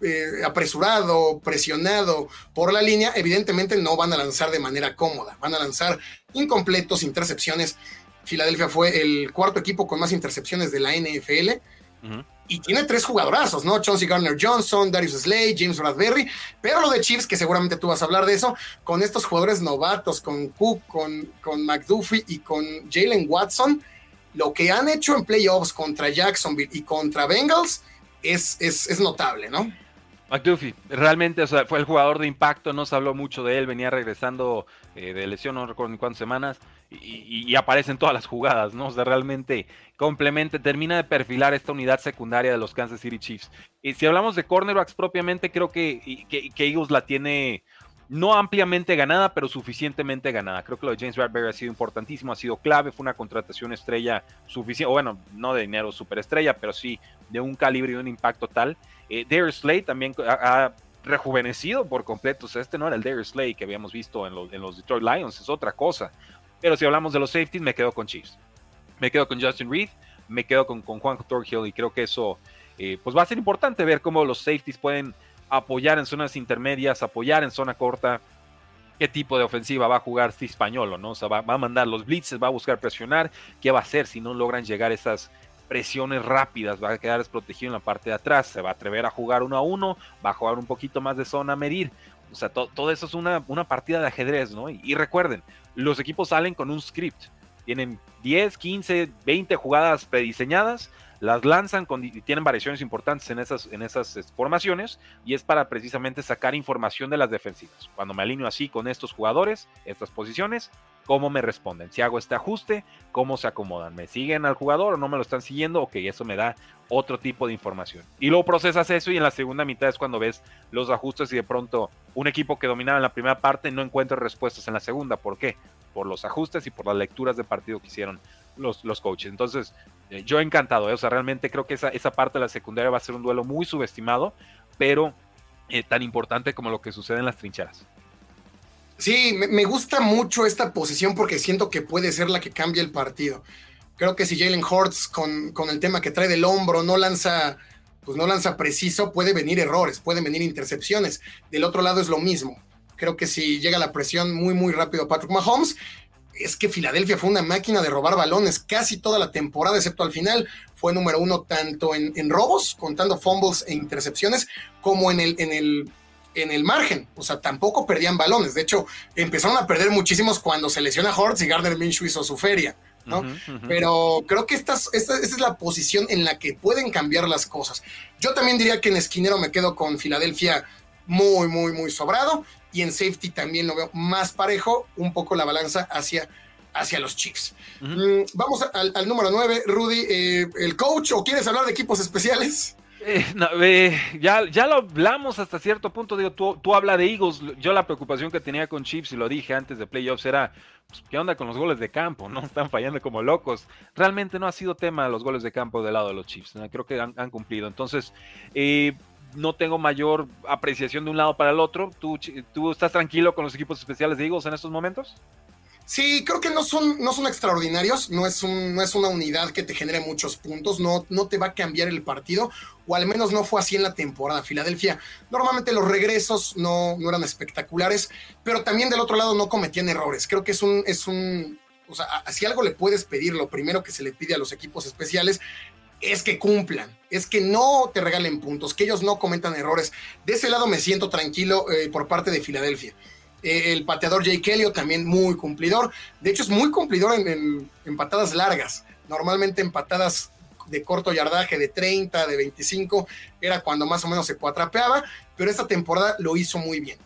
eh, apresurado, presionado por la línea, evidentemente no van a lanzar de manera cómoda, van a lanzar incompletos, intercepciones. Filadelfia fue el cuarto equipo con más intercepciones de la NFL y tiene tres jugadorazos, ¿no? Chauncey Garner Johnson, Darius Slade, James Bradbury, pero lo de Chiefs, que seguramente tú vas a hablar de eso, con estos jugadores novatos, con Cook, con, con McDuffie y con Jalen Watson, lo que han hecho en playoffs contra Jacksonville y contra Bengals es, es, notable, ¿no? McDuffie, realmente fue el jugador de impacto, no se habló mucho de él, venía regresando eh, de lesión, no recuerdo ni cuántas semanas, y, aparece en todas las jugadas, ¿no? O sea, realmente complementa, termina de perfilar esta unidad secundaria de los Kansas City Chiefs. Y si hablamos de cornerbacks propiamente, creo que, que, Eagles la tiene no ampliamente ganada, pero suficientemente ganada. Creo que lo de James Bradbury ha sido importantísimo, ha sido clave, fue una contratación estrella suficiente, bueno, no de dinero superestrella, pero sí de un calibre y un impacto tal. Eh, Darius Slay también ha, rejuvenecido por completo. O sea, este no era el Darius Slay que habíamos visto en los, en los Detroit Lions, es otra cosa. Pero si hablamos de los safeties, me quedo con Chiefs. Me quedo con Justin Reed, me quedo con, con Juan Thorhill y creo que eso eh, pues va a ser importante ver cómo los safeties pueden apoyar en zonas intermedias, apoyar en zona corta. ¿Qué tipo de ofensiva va a jugar si español no? O sea, va, va, a mandar los blitzes, va a buscar presionar. ¿Qué va a hacer si no logran llegar esas, presiones rápidas, va a quedar desprotegido en la parte de atrás, se va a atrever a jugar uno a uno, va a jugar un poquito más de zona a medir. O sea, todo eso es una, una, partida de ajedrez, ¿no? Y, recuerden, los equipos salen con un script. Tienen 10, 15, 20 jugadas prediseñadas, las lanzan con, y tienen variaciones importantes en esas, en esas formaciones y es para precisamente sacar información de las defensivas. Cuando me alineo así con estos jugadores, estas posiciones, cómo me responden. Si hago este ajuste, cómo se acomodan. ¿Me siguen al jugador o no me lo están siguiendo? Ok, eso me da otro tipo de información. Y luego procesas eso y en la segunda mitad es cuando ves los ajustes y de pronto un equipo que dominaba en la primera parte no encuentra respuestas en la segunda. ¿Por qué? Por los ajustes y por las lecturas de partido que hicieron los, los coaches. Entonces, eh, yo encantado. ¿eh? O sea, realmente creo que esa, esa parte de la secundaria va a ser un duelo muy subestimado, pero eh, tan importante como lo que sucede en las trincheras. Sí, me, gusta mucho esta posición porque siento que puede ser la que cambie el partido. Creo que si Jalen Hurts con, con, el tema que trae del hombro no lanza, pues no lanza preciso, puede venir errores, pueden venir intercepciones. Del otro lado es lo mismo. Creo que si llega la presión muy, muy rápido a Patrick Mahomes, es que Filadelfia fue una máquina de robar balones casi toda la temporada, excepto al final. Fue número uno tanto en, en robos, contando fumbles e intercepciones, como en el, en el en el margen, o sea, tampoco perdían balones. De hecho, empezaron a perder muchísimos cuando se lesiona Hortz y Gardner Minshew hizo su feria, ¿no? Pero creo que esta, esta, es la posición en la que pueden cambiar las cosas. Yo también diría que en esquinero me quedo con Filadelfia muy, muy, muy sobrado y en safety también lo veo más parejo, un poco la balanza hacia hacia los Chiefs. Mm, vamos al, número 9, Rudy, eh, el coach, ¿o quieres hablar de equipos especiales? Eh, eh, ya, ya lo hablamos hasta cierto punto. Digo, tú, tú hablas de Eagles. Yo la preocupación que tenía con Chiefs, y lo dije antes de playoffs, era pues, ¿qué onda con los goles de campo? ¿No? Están fallando como locos. Realmente no ha sido tema los goles de campo del lado de los Chiefs. Creo que han, cumplido. Entonces, eh, no tengo mayor apreciación de un lado para el otro. ¿Tú, ¿Tú estás tranquilo con los equipos especiales de Eagles en estos momentos? Sí, creo que no son, no son extraordinarios, no es, un, no es una unidad que te genere muchos puntos, no, no te va a cambiar el partido, o al menos no fue así en la temporada. Filadelfia, normalmente los regresos no, no eran espectaculares, pero también del otro lado no cometían errores. Creo que es un, es un, o sea, si algo le puedes pedir, lo primero que se le pide a los equipos especiales es que cumplan, es que no te regalen puntos, que ellos no cometan errores. De ese lado me siento tranquilo eh, por parte de Filadelfia. Eh, el pateador Jake Elliott también muy cumplidor. De hecho, es muy cumplidor en, patadas largas. Normalmente en patadas de corto yardaje de 30, de 25, era cuando más o menos se cuatrapeaba, pero esta temporada lo hizo muy bien.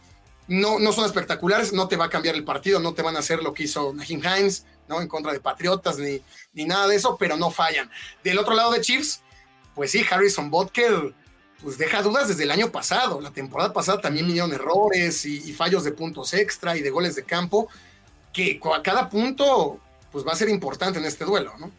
No, no son espectaculares, no te va a cambiar el partido, no te van a hacer lo que hizo Naheem Hines, ¿no? En contra de Patriotas ni, ni nada de eso, pero no fallan. Del otro lado de Chiefs, pues sí, Harrison Butker pues deja dudas desde el año pasado. La temporada pasada también vinieron errores y, fallos de puntos extra y de goles de campo, que a cada punto pues va a ser importante en este duelo, ¿no?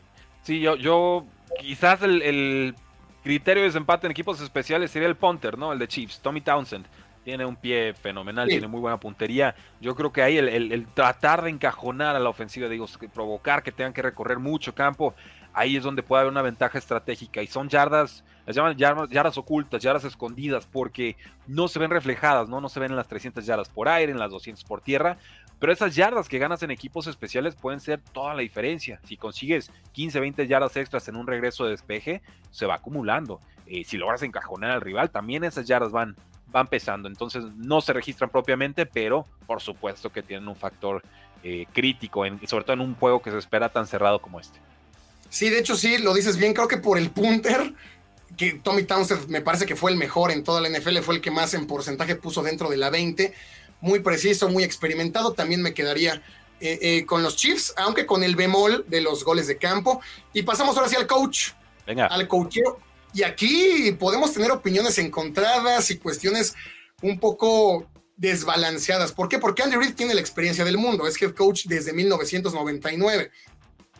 Sí, yo, yo quizás el, criterio de desempate en equipos especiales sería el punter, ¿no? El de Chiefs, Tommy Townsend. Tiene un pie fenomenal, tiene muy buena puntería. Yo creo que ahí el, tratar de encajonar a la ofensiva, digo, provocar que tengan que recorrer mucho campo, ahí es donde puede haber una ventaja estratégica. Y son yardas, las llaman yardas, ocultas, yardas escondidas, porque no se ven reflejadas, ¿no? No se ven en las 300 yardas por aire, en las 200 por tierra. Pero esas yardas que ganas en equipos especiales pueden ser toda la diferencia. Si consigues 15, 20 yardas extras en un regreso de despeje, se va acumulando. Eh, si logras encajonar al rival, también esas yardas van, van pesando. Entonces no se registran propiamente, pero por supuesto que tienen un factor eh, crítico, sobre todo en un juego que se espera tan cerrado como este. Sí, de hecho sí, lo dices bien, creo que por el punter, que Tommy Townsend me parece que fue el mejor en toda la NFL, fue el que más en porcentaje puso dentro de la 20, muy preciso, muy experimentado, también me quedaría eh, eh, con los Chiefs, aunque con el bemol de los goles de campo. Y pasamos ahora sí al coach, Venga. al coachero. Y aquí podemos tener opiniones encontradas y cuestiones un poco desbalanceadas. ¿Por qué? Porque Andy Reid tiene la experiencia del mundo, es head coach desde 1999.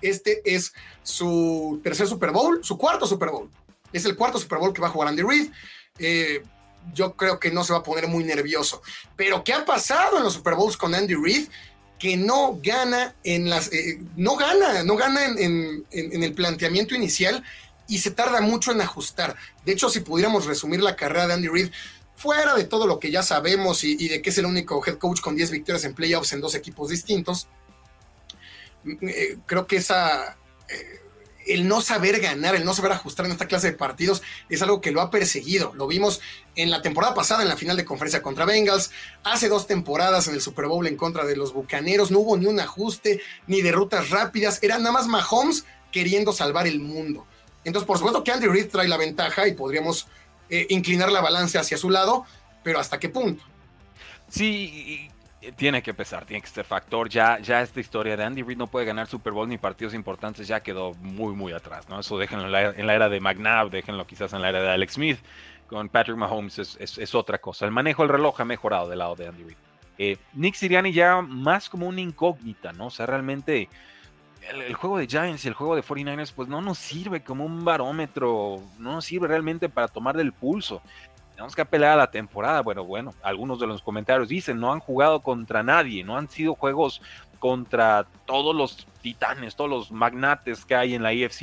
Este es su tercer Super Bowl, su cuarto Super Bowl. Es el cuarto Super Bowl que va a jugar Andy Reid. Eh, yo creo que no se va a poner muy nervioso. Pero ¿qué ha pasado en los Super Bowls con Andy Reid? Que no gana en las. Eh, no gana, no gana en, el planteamiento inicial y se tarda mucho en ajustar. De hecho, si pudiéramos resumir la carrera de Andy Reid, fuera de todo lo que ya sabemos y, de que es el único head coach con 10 victorias en playoffs en dos equipos distintos, eh, creo que esa, eh, el no saber ganar, el no saber ajustar en esta clase de partidos es algo que lo ha perseguido. Lo vimos en la temporada pasada en la final de conferencia contra Bengals, hace dos temporadas en el Super Bowl en contra de los Bucaneros, no hubo ni un ajuste, ni de rutas rápidas, era nada más Mahomes queriendo salvar el mundo. Entonces, por supuesto que Andy Reid trae la ventaja y podríamos eh, inclinar la balanza hacia su lado, pero ¿hasta qué punto? Sí, tiene que pesar, tiene que ser factor. Ya, ya esta historia de Andy Reid no puede ganar Super Bowl ni partidos importantes ya quedó muy, muy atrás, ¿no? Eso déjenlo en la, era de McNabb, déjenlo quizás en la era de Alex Smith. Con Patrick Mahomes es, otra cosa. El manejo del reloj ha mejorado del lado de Andy Reid. Eh, Nick Siriani ya más como una incógnita, ¿no? O sea, realmente el, el, juego de Giants y el juego de 49ers, pues no nos sirve como un barómetro, no nos sirve realmente para tomar del pulso tenemos que apelar a la temporada. Bueno, bueno, algunos de los comentarios dicen, no han jugado contra nadie, no han sido juegos contra todos los titanes, todos los magnates que hay en la IFC.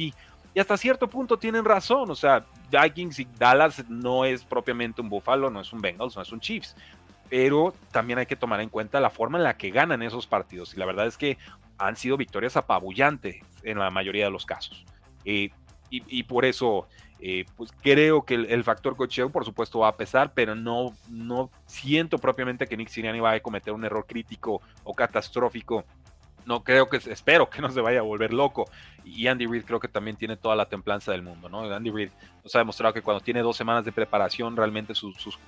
Y hasta cierto punto tienen razón, o sea, Vikings y Dallas no es propiamente un Buffalo, no es un Bengals, no es un Chiefs. Pero también hay que tomar en cuenta la forma en la que ganan esos partidos. Y la verdad es que han sido victorias apabullantes en la mayoría de los casos. Eh, y, y, por eso eh, pues creo que el, factor cocheo, por supuesto, va a pesar, pero no, no siento propiamente que Nick Sirianni vaya a cometer un error crítico o catastrófico. No creo que, espero que no se vaya a volver loco. Y Andy Reid creo que también tiene toda la templanza del mundo, ¿no? Andy Reid nos ha demostrado que cuando tiene dos semanas de preparación, realmente sus, sus,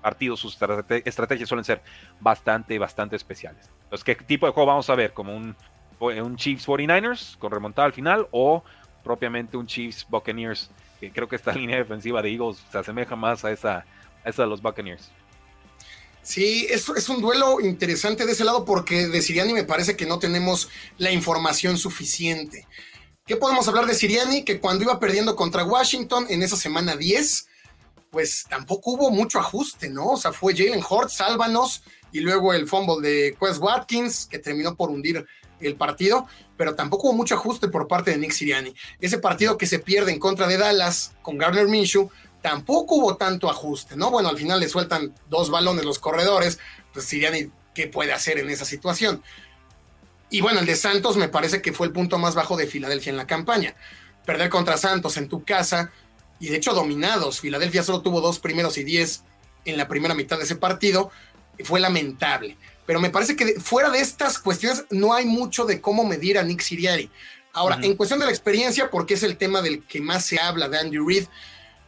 partidos, sus estrategias suelen ser bastante, bastante especiales. Entonces, ¿qué tipo de juego vamos a ver? ¿Como un, un Chiefs 49ers con remontada al final o propiamente un Chiefs Buccaneers creo que esta línea defensiva de Eagles se asemeja más a esa, esa de los Buccaneers. Sí, es un duelo interesante de ese lado porque de Siriani me parece que no tenemos la información suficiente. ¿Qué podemos hablar de Siriani? Que cuando iba perdiendo contra Washington en esa semana 10, pues tampoco hubo mucho ajuste, ¿no? O sea, fue Jalen Hort, sálvanos, y luego el fumble de Quest Watkins, que terminó por hundir el partido, pero tampoco hubo mucho ajuste por parte de Nick Siriani. Ese partido que se pierde en contra de Dallas con Gardner Minshew, tampoco hubo tanto ajuste, ¿no? Bueno, al final le sueltan dos balones los corredores, pues Siriani, ¿qué puede hacer en esa situación? Y bueno, el de Santos me parece que fue el punto más bajo de Filadelfia en la campaña. Perder contra Santos en tu casa y de hecho dominados. Filadelfia solo tuvo dos primeros y diez en la primera mitad de ese partido. Fue lamentable pero me parece que fuera de estas cuestiones no hay mucho de cómo medir a Nick Siriani. Ahora, en cuestión de la experiencia, porque es el tema del que más se habla de Andy Reid,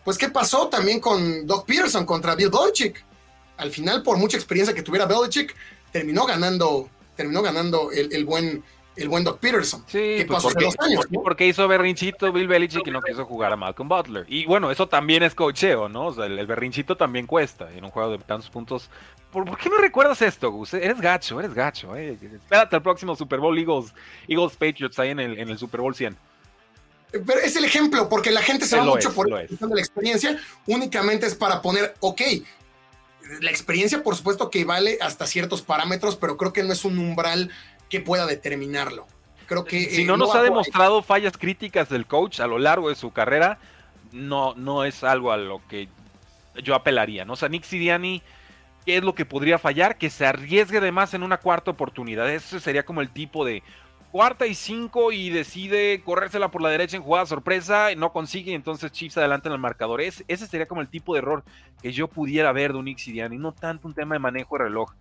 pues ¿qué pasó también con Doc Peterson contra Bill Belichick? Al final, por mucha experiencia que tuviera Belichick, terminó ganando, terminó ganando el, buen el buen Doc Peterson. Sí, ¿Qué pues pasó porque, años, porque hizo berrinchito Bill Belichick y no quiso jugar a Malcolm Butler. Y bueno, eso también es cocheo, ¿no? O sea, el, berrinchito también cuesta en un juego de tantos puntos. ¿Por, qué no recuerdas esto, Gus? Eres gacho, eres gacho. Eh. Espérate al próximo Super Bowl Eagles, Eagles Patriots ahí en el, en el Super Bowl 100. Pero es el ejemplo, porque la gente se va mucho por la experiencia, únicamente es para poner, ok, la experiencia por supuesto que vale hasta ciertos parámetros, pero creo que no es un umbral que pueda determinarlo. Creo que... Si no, eh, nos ha demostrado fallas críticas del coach a lo largo de su carrera, no, no es algo a lo que yo apelaría, ¿no? O sea, Nick Siriani, ¿qué es lo que podría fallar? Que se arriesgue de más en una cuarta oportunidad. Ese sería como el tipo de cuarta y cinco y decide corrérsela por la derecha en jugada sorpresa, no consigue, entonces Chiefs adelante en el marcador. ese sería como el tipo de error que yo pudiera ver de un y no tanto un tema de manejo de reloj.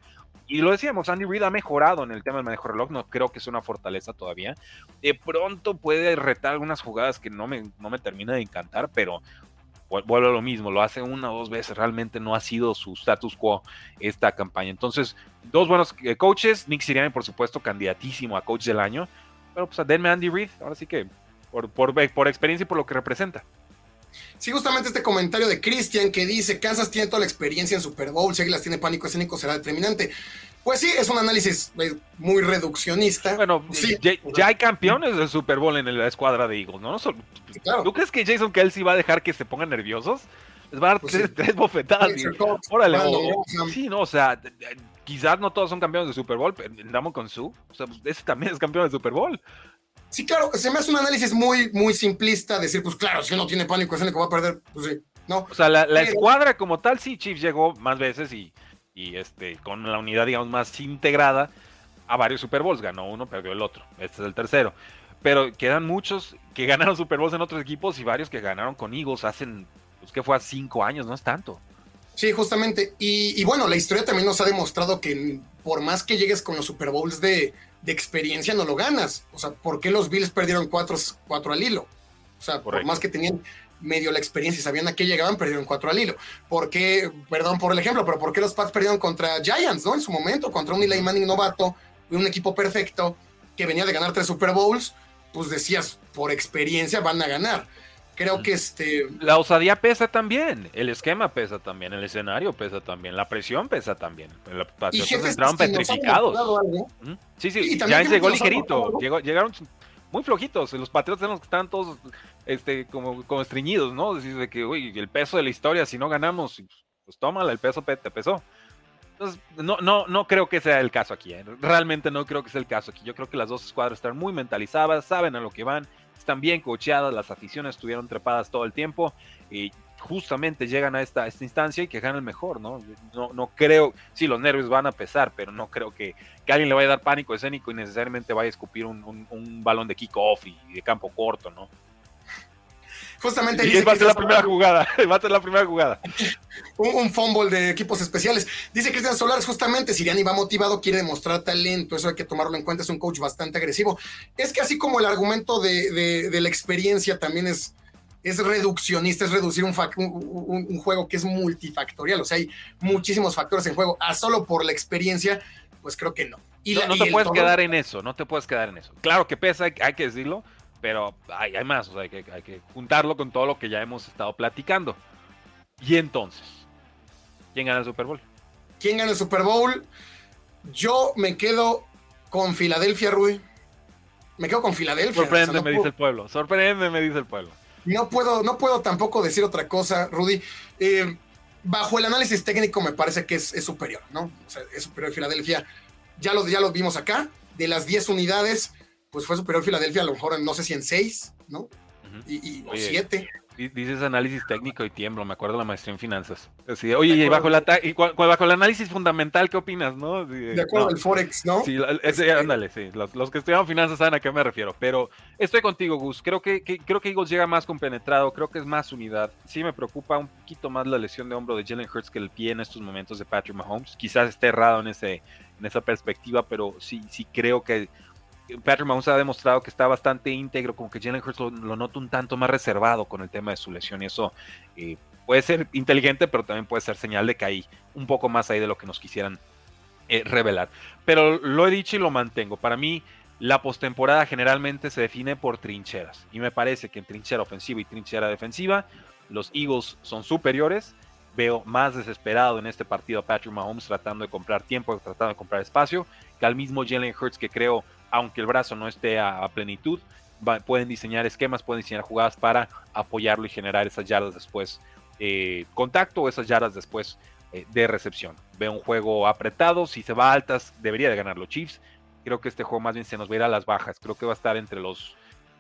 Y lo decíamos, Andy Reid ha mejorado en el tema del manejo de reloj, no creo que sea una fortaleza todavía. De pronto puede retar algunas jugadas que no me, no me termina de encantar, pero vuelve a lo mismo, lo hace una o dos veces, realmente no ha sido su status quo esta campaña. Entonces, dos buenos eh, coaches, Nick Sirianni por supuesto candidatísimo a coach del año, pero pues denme Andy Reid, ahora sí que por, por, por experiencia y por lo que representa. Sí, justamente este comentario de Christian que dice, Kansas tiene toda la experiencia en Super Bowl, si las tiene pánico escénico será determinante. Pues sí, es un análisis eh, muy reduccionista. Bueno, ya, hay campeones del Super Bowl en la escuadra de Eagles, ¿no? ¿Tú crees que Jason Kelsey va a dejar que se pongan nerviosos? Les va a dar pues tres, bofetadas. órale, sí, no, o sea, quizás no todos son campeones de Super Bowl, pero Damo con su, o sea, pues, ese también es campeón de Super Bowl. Sí, claro, se me hace un análisis muy, muy simplista, decir, pues claro, si uno tiene pánico escénico va a perder, pues sí, no. O sea, la, escuadra como tal, sí, Chiefs llegó más veces y y este, con la unidad, digamos, más integrada a varios Super Bowls. Ganó uno, perdió el otro. Este es el tercero. Pero quedan muchos que ganaron Super Bowls en otros equipos y varios que ganaron con Eagles hacen, pues que fue a cinco años, no es tanto. Sí, justamente. Y, bueno, la historia también nos ha demostrado que por más que llegues con los Super Bowls de, experiencia, no lo ganas. O sea, ¿por qué los Bills perdieron cuatro, cuatro al hilo? O sea, por más que tenían medio la experiencia y sabían a qué llegaban, perdieron cuatro al hilo. ¿Por qué, perdón por el ejemplo, pero por qué los Pats perdieron contra Giants, ¿no? En su momento, contra un Eli Manning novato, un equipo perfecto que venía de ganar tres Super Bowls, pues decías, por experiencia van a ganar. Creo que este. La osadía pesa también, el esquema pesa también, el escenario pesa también, la presión pesa también. Los Patriotas entraron petrificados. Sí, sí, ya llegó ligerito. llegaron muy flojitos. Los Patriotas eran los que estaban todos este, como, como estreñidos, ¿no? Decir de que, uy, el peso de la historia, si no ganamos, pues tómala, el peso te pesó. Entonces, no, no, no creo que sea el caso aquí. ¿eh? Realmente no creo que sea el caso aquí. Yo creo que las dos escuadras están muy mentalizadas, saben a lo que van, están bien cocheadas, las aficiones estuvieron trepadas todo el tiempo y justamente llegan a esta, esta instancia y que ganan mejor, ¿no? ¿no? No creo, sí, los nervios van a pesar, pero no creo que, que alguien le vaya a dar pánico escénico y necesariamente vaya a escupir un, un, balón de kickoff y de campo corto, ¿no? Justamente. Y va a ser la primera jugada. Va a ser la primera jugada. un, fumble de equipos especiales. Dice Cristian Solares, justamente, Siriani va motivado, quiere demostrar talento. Eso hay que tomarlo en cuenta. Es un coach bastante agresivo. Es que así como el argumento de, la experiencia también es, es reduccionista, es reducir un, un, juego que es multifactorial. O sea, hay muchísimos factores en juego. A solo por la experiencia, pues creo que no. Y no, te puedes quedar en eso, no te puedes quedar en eso. Claro que pesa, hay que decirlo, pero hay, hay más, o sea, hay que, hay que juntarlo con todo lo que ya hemos estado platicando. Y entonces, ¿quién gana el Super Bowl? ¿Quién gana el Super Bowl? Yo me quedo con Filadelfia, Rui. Me quedo con Filadelfia. Sorprende, me dice el pueblo. Sorprende, me dice el pueblo. No puedo, no puedo tampoco decir otra cosa, Rudy. Eh, bajo el análisis técnico me parece que es, superior, ¿no? O sea, es superior Filadelfia. Ya lo, ya lo vimos acá. De las 10 unidades, pues fue superior Filadelfia, a lo mejor no sé si en seis, ¿no? Y, o siete. Dices análisis técnico y tiemblo, me acuerdo de la maestría en finanzas. oye, y bajo, la y bajo el análisis fundamental, ¿qué opinas, no? de acuerdo al Forex, ¿no? Sí, ese, ándale, sí. Los, que estudian finanzas saben a qué me refiero. Pero estoy contigo, Gus. Creo que, creo que Eagles llega más compenetrado, creo que es más unidad. Sí me preocupa un poquito más la lesión de hombro de Jalen Hurts que el pie en estos momentos de Patrick Mahomes. Quizás esté errado en, ese, en esa perspectiva, pero sí, sí creo que Patrick Mahomes ha demostrado que está bastante íntegro, como que Jalen Hurts lo, noto un tanto más reservado con el tema de su lesión y eso eh, puede ser inteligente, pero también puede ser señal de que hay un poco más ahí de lo que nos quisieran eh, revelar. Pero lo he dicho y lo mantengo. Para mí, la postemporada generalmente se define por trincheras y me parece que en trinchera ofensiva y trinchera defensiva los Eagles son superiores. Veo más desesperado en este partido a Patrick Mahomes tratando de comprar tiempo, tratando de comprar espacio, que al mismo Jalen Hurts que creo aunque el brazo no esté a, plenitud, pueden diseñar esquemas, pueden diseñar jugadas para apoyarlo y generar esas yardas después eh, contacto o esas yardas después eh, de recepción. Veo un juego apretado, si se va a altas debería de ganar los Chiefs. Creo que este juego más bien se nos va a ir a las bajas. Creo que va a estar entre los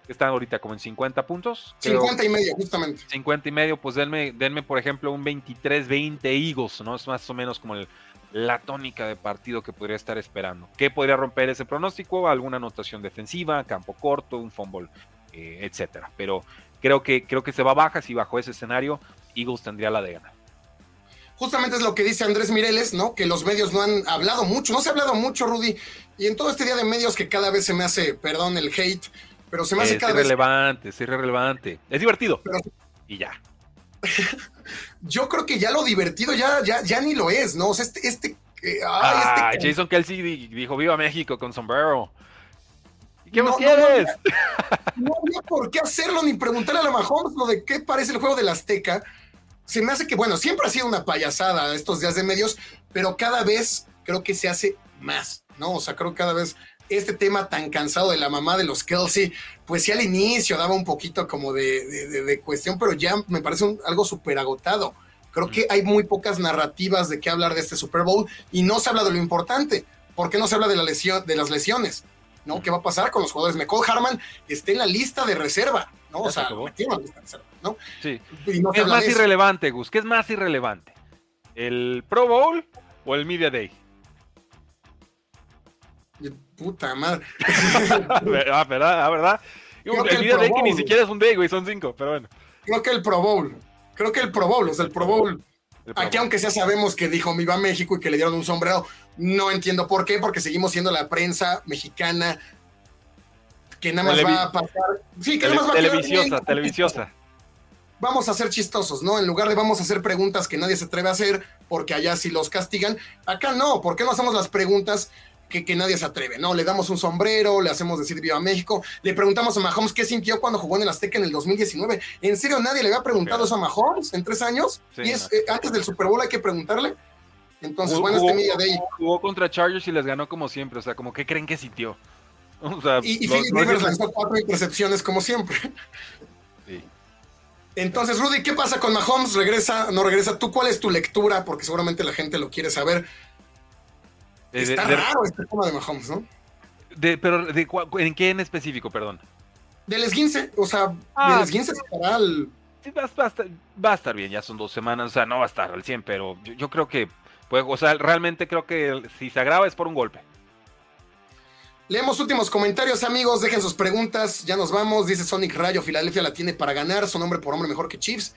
están ahorita como en 50 puntos. 50 y medio, justamente. 50 y medio, pues denme, denme por ejemplo un 23-20 Eagles, ¿no? Es más o menos como el, la tónica de partido que podría estar esperando. ¿Qué podría romper ese pronóstico? Alguna anotación defensiva, campo corto, un fumble, eh, etcétera. Pero creo que, creo que se va baja si bajo ese escenario Eagles tendría la de ganar. Justamente es lo que dice Andrés Mireles, ¿no? Que los medios no han hablado mucho, no se ha hablado mucho, Rudy. Y en todo este día de medios que cada vez se me hace, perdón, el hate, pero se me hace es cada irrelevante, Es irrelevante, es divertido. y ya. yo creo que ya lo divertido ya, ya, ya ni lo es, ¿no? O sea, este, este, eh, ah, este Jason Kelsey dijo viva México con sombrero. ¿Y qué más quieres? No, había por qué hacerlo ni preguntarle a la Mahomes lo de qué parece el juego del Azteca. Se me hace que, bueno, siempre ha sido una payasada estos días de medios, pero cada vez creo que se hace más, ¿no? O sea, creo que cada vez este tema tan cansado de la mamá de los Kelsey, pues sí al inicio daba un poquito como de, cuestión, pero ya me parece algo súper agotado. Creo que hay muy pocas narrativas de qué hablar de este Super Bowl y no se habla de lo importante. ¿Por qué no se habla de, la lesión, de las lesiones? ¿no? ¿Qué va a pasar con los jugadores? McCall Harman está en la lista de reserva, ¿no? o sea, tiene lista de reserva, ¿no? Sí. ¿Qué es más irrelevante, Gus? ¿Qué es más irrelevante? ¿El Pro Bowl o el Media Day? Puta madre. ah, ¿verdad? Ah, ¿verdad? el Media Day que ni siquiera es un day, güey, son cinco, pero bueno. Creo que el Pro Bowl. Creo que el Pro Bowl, o sea, el Pro Bowl. Aquí, aunque ya sabemos que dijo Viva México y que le dieron un sombrero, no entiendo por qué, porque seguimos siendo la prensa mexicana que nada más va a pasar. Sí, que nada más va a Televisiosa, televisiosa. Vamos a ser chistosos, ¿no? En lugar de vamos a hacer preguntas que nadie se atreve a hacer porque allá sí los castigan, acá no. ¿Por qué no hacemos las preguntas que, nadie se atreve, ¿no? Le damos un sombrero, le hacemos decir Viva México, le preguntamos a Mahomes qué sintió cuando jugó en el Azteca en el 2019. ¿En serio nadie le había preguntado eso a Mahomes en tres años? y es, eh, antes del Super Bowl hay que preguntarle. Entonces, bueno, este Media Day. Jugó contra Chargers y les ganó como siempre, o sea, como ¿qué creen que sintió? y, Philip Rivers lanzó cuatro intercepciones como siempre. Entonces, Rudy, ¿qué pasa con Mahomes? ¿Regresa? ¿No regresa? ¿Tú cuál es tu lectura? Porque seguramente la gente lo quiere saber. Está raro este tema de Mahomes, ¿no? pero ¿en qué en específico, perdón? Del esguince, o sea, ah, del esguince estará al... Sí, va, a estar, va, a estar, bien, ya son dos semanas, o sea, no va a estar al 100, pero yo, creo que, pues, o sea, realmente creo que si se agrava es por un golpe. Leemos últimos comentarios, amigos. Dejen sus preguntas. Ya nos vamos. Dice Sonic Rayo: Filadelfia la tiene para ganar. Son hombre por hombre mejor que Chiefs.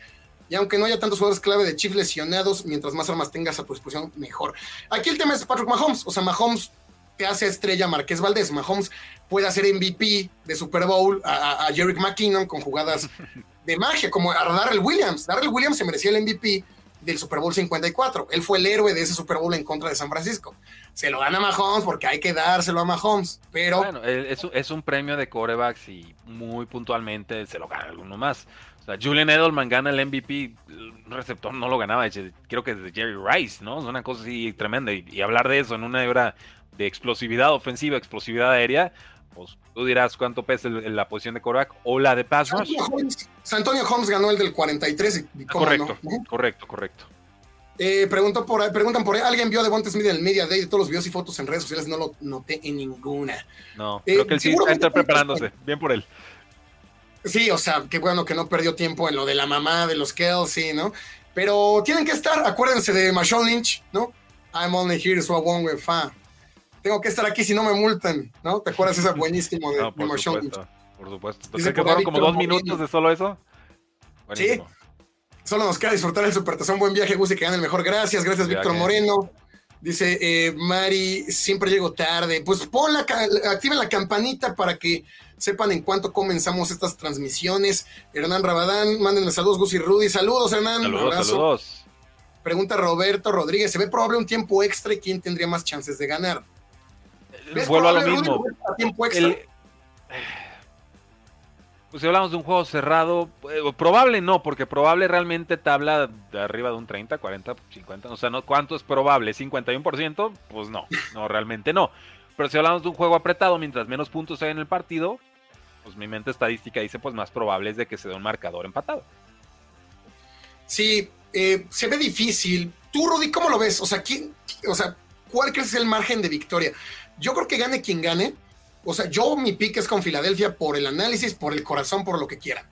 Y aunque no haya tantos jugadores clave de Chiefs lesionados, mientras más armas tengas a tu disposición, mejor. Aquí el tema es Patrick Mahomes. O sea, Mahomes te hace estrella Marqués Valdés. Mahomes puede hacer MVP de Super Bowl a, a, Jerick McKinnon con jugadas de magia, como a Darrell Williams. Darrell Williams se merecía el MVP del Super Bowl 54. Él fue el héroe de ese Super Bowl en contra de San Francisco. Se lo gana Mahomes porque hay que dárselo a Mahomes, pero... Bueno, es, es un premio de corebacks y muy puntualmente se lo gana alguno más. Sea, Julian Edelman gana el MVP, el receptor no lo ganaba, creo que desde Jerry Rice, ¿no? Es una cosa así tremenda. Y, hablar de eso en una era de explosividad ofensiva, explosividad aérea, pues tú dirás cuánto pesa la posición de quarterback o la de pass rush. Antonio Holmes ganó el del 43. correcto, correcto, correcto. Eh, preguntan por ¿alguien vio de Bontes Smith en el Media Day de todos los videos y fotos en redes sociales? No lo noté en ninguna. No, creo que él sí está preparándose. Bien por él. Sí, o sea, qué bueno que no perdió tiempo en lo de la mamá de los Kelsey, ¿no? Pero tienen que estar, acuérdense de Marshawn Lynch, ¿no? I'm only here so I won't get far. Tengo que estar aquí si no me multan, ¿no? ¿Te acuerdas esa buenísimo de, no, Marshawn Lynch? Por supuesto. ¿Crees que fueron como dos minutos de solo eso? Sí. Solo nos queda disfrutar el Supertazón. Buen viaje, Gus, y que gane el mejor. Gracias, gracias, Víctor Moreno. Dice eh, Mari, siempre llego tarde. Pues pon la, activen la campanita para que sepan en cuánto comenzamos estas transmisiones. Hernán Rabadán, mándenle saludos, Gus y Rudy. Saludos, Hernán. Saludos, saludos. Pregunta Roberto Rodríguez, ¿se ve probable un tiempo extra y quién tendría más chances de ganar? Vuelvo a lo mismo. Tiempo extra? Pues si hablamos de un juego cerrado, eh, probable no, porque probable realmente te habla de arriba de un 30, 40, 50, o sea, ¿no? ¿cuánto es probable? ¿51%? Pues no, no, realmente no. Pero si hablamos de un juego apretado, mientras menos puntos hay en el partido, pues mi mente estadística dice, pues más probable es de que se dé un marcador empatado. Sí, eh, se ve difícil. Tú, Rudy, ¿cómo lo ves? O sea, ¿quién, o sea, ¿cuál crees es el margen de victoria? Yo creo que gane quien gane, o sea, yo mi pick es con Filadelfia por el análisis, por el corazón, por lo que quieran.